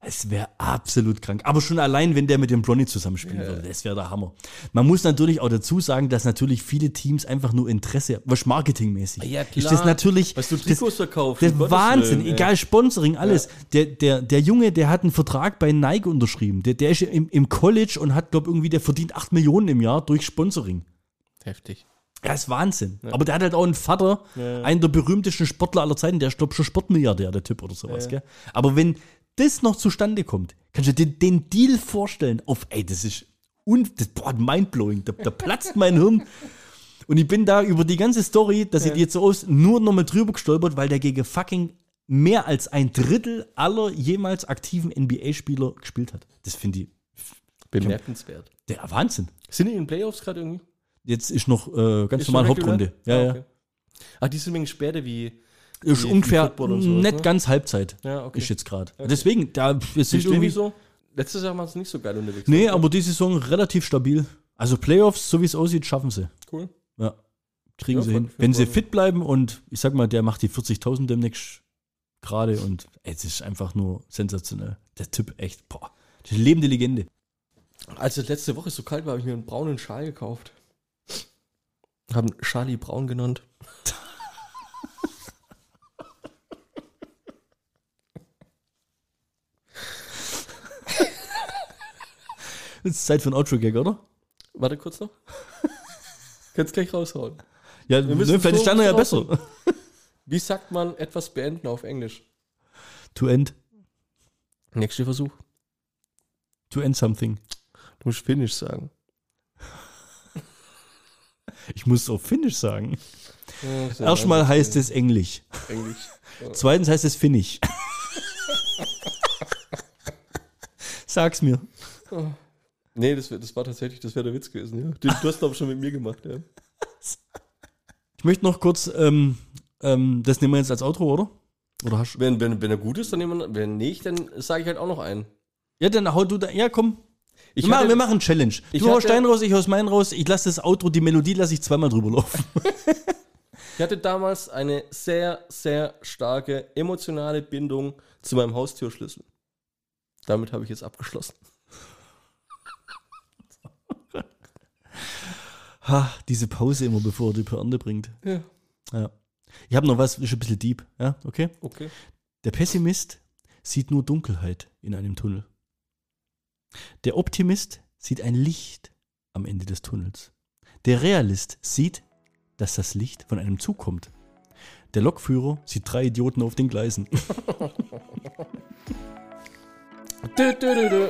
Es wäre absolut krank. Aber schon allein, wenn der mit dem Bronny zusammenspielen Ja. würde, das wäre der Hammer. Man muss natürlich auch dazu sagen, dass natürlich viele Teams einfach nur Interesse, was marketingmäßig. Ja, Ist klar. das natürlich Was du Trikots verkaufst. der Wahnsinn, Willen, egal Sponsoring, alles. Der, der, der Junge, der hat einen Vertrag bei Nike unterschrieben. Der, der ist im, im College und hat, glaube irgendwie, der verdient 8 Millionen im Jahr durch Sponsoring. Heftig. Ja, ist Wahnsinn. Aber der hat halt auch einen Vater, Ja. einen der berühmtesten Sportler aller Zeiten, der ist, glaube schon Sportmilliardär, der Typ oder sowas. Ja. Gell? Aber wenn das noch zustande kommt, kannst du dir den Deal vorstellen auf, ey, das ist un, das, boah, mindblowing, da, da platzt mein Hirn. Und ich bin da über die ganze Story, dass sieht jetzt so aus, nur nochmal drüber gestolpert, weil der gegen fucking mehr als ein Drittel aller jemals aktiven NBA-Spieler gespielt hat. Das finde ich Bemerkenswert. der Wahnsinn. Sind die in den Playoffs gerade irgendwie? Jetzt ist noch äh, ganz Ist normal? Hauptrunde. Ja, Ah, ja. okay. Ach, die sind wegen später wie. Ist Wie- wie ungefähr und sowas, nicht ne? ganz Halbzeit. Ja, okay. Ist jetzt gerade. Deswegen, da es Sind ist irgendwie irgendwie so. Letztes Jahr waren sie nicht so geil unterwegs. Nee, oder? aber die Saison relativ stabil. Also Playoffs, so wie es aussieht, schaffen sie. Cool. Ja. Kriegen Ja, sie hin. Wenn sie fit bleiben und ich sag mal, der macht die 40.000 demnächst gerade und ey, es ist einfach nur sensationell. Der Typ echt, boah, die lebende Legende. Als es letzte Woche so kalt war, habe ich mir einen braunen Schal gekauft. Haben Charlie Braun genannt. Ist Zeit für ein Outro-Gag, oder? Warte kurz noch. Kannst gleich raushauen. Ja, Wir müssen ne, vielleicht so deiner ja raushauen. besser. Wie sagt man etwas beenden auf Englisch? To end. Nächster Versuch. To end something. Du musst Finish sagen. Ich muss es auf Finnisch sagen. Ja, Erstmal heißt es Englisch. Englisch. Zweitens heißt es Finnisch. Sag's mir. Nee, das, das war tatsächlich, das wäre der Witz gewesen, ja. Du, du hast ich schon mit mir gemacht, ja. Ich möchte noch kurz, ähm, ähm, das nehmen wir jetzt als Outro, oder? Oder hast du? Wenn, wenn, wenn er gut ist, dann nehmen wir, wenn nicht, dann sage ich halt auch noch einen. Ja, dann hau du da. Ja, komm. Ich wir, machen, hatte- wir machen Challenge. Ich Du haust deinen raus, ich haus meinen raus. Ich lasse das Outro, die Melodie lasse ich zweimal drüber laufen. Ich hatte damals eine sehr, sehr starke emotionale Bindung zu meinem Haustürschlüssel. Damit habe ich jetzt abgeschlossen. Ha, diese Pause immer, bevor er die Pointe bringt. Ja. Ja. Ich habe noch was, ist ein bisschen deep. Ja, okay? Okay. Der Pessimist sieht nur Dunkelheit in einem Tunnel. Der Optimist sieht ein Licht am Ende des Tunnels. Der Realist sieht, dass das Licht von einem Zug kommt. Der Lokführer sieht drei Idioten auf den Gleisen. Dö, dö, dö.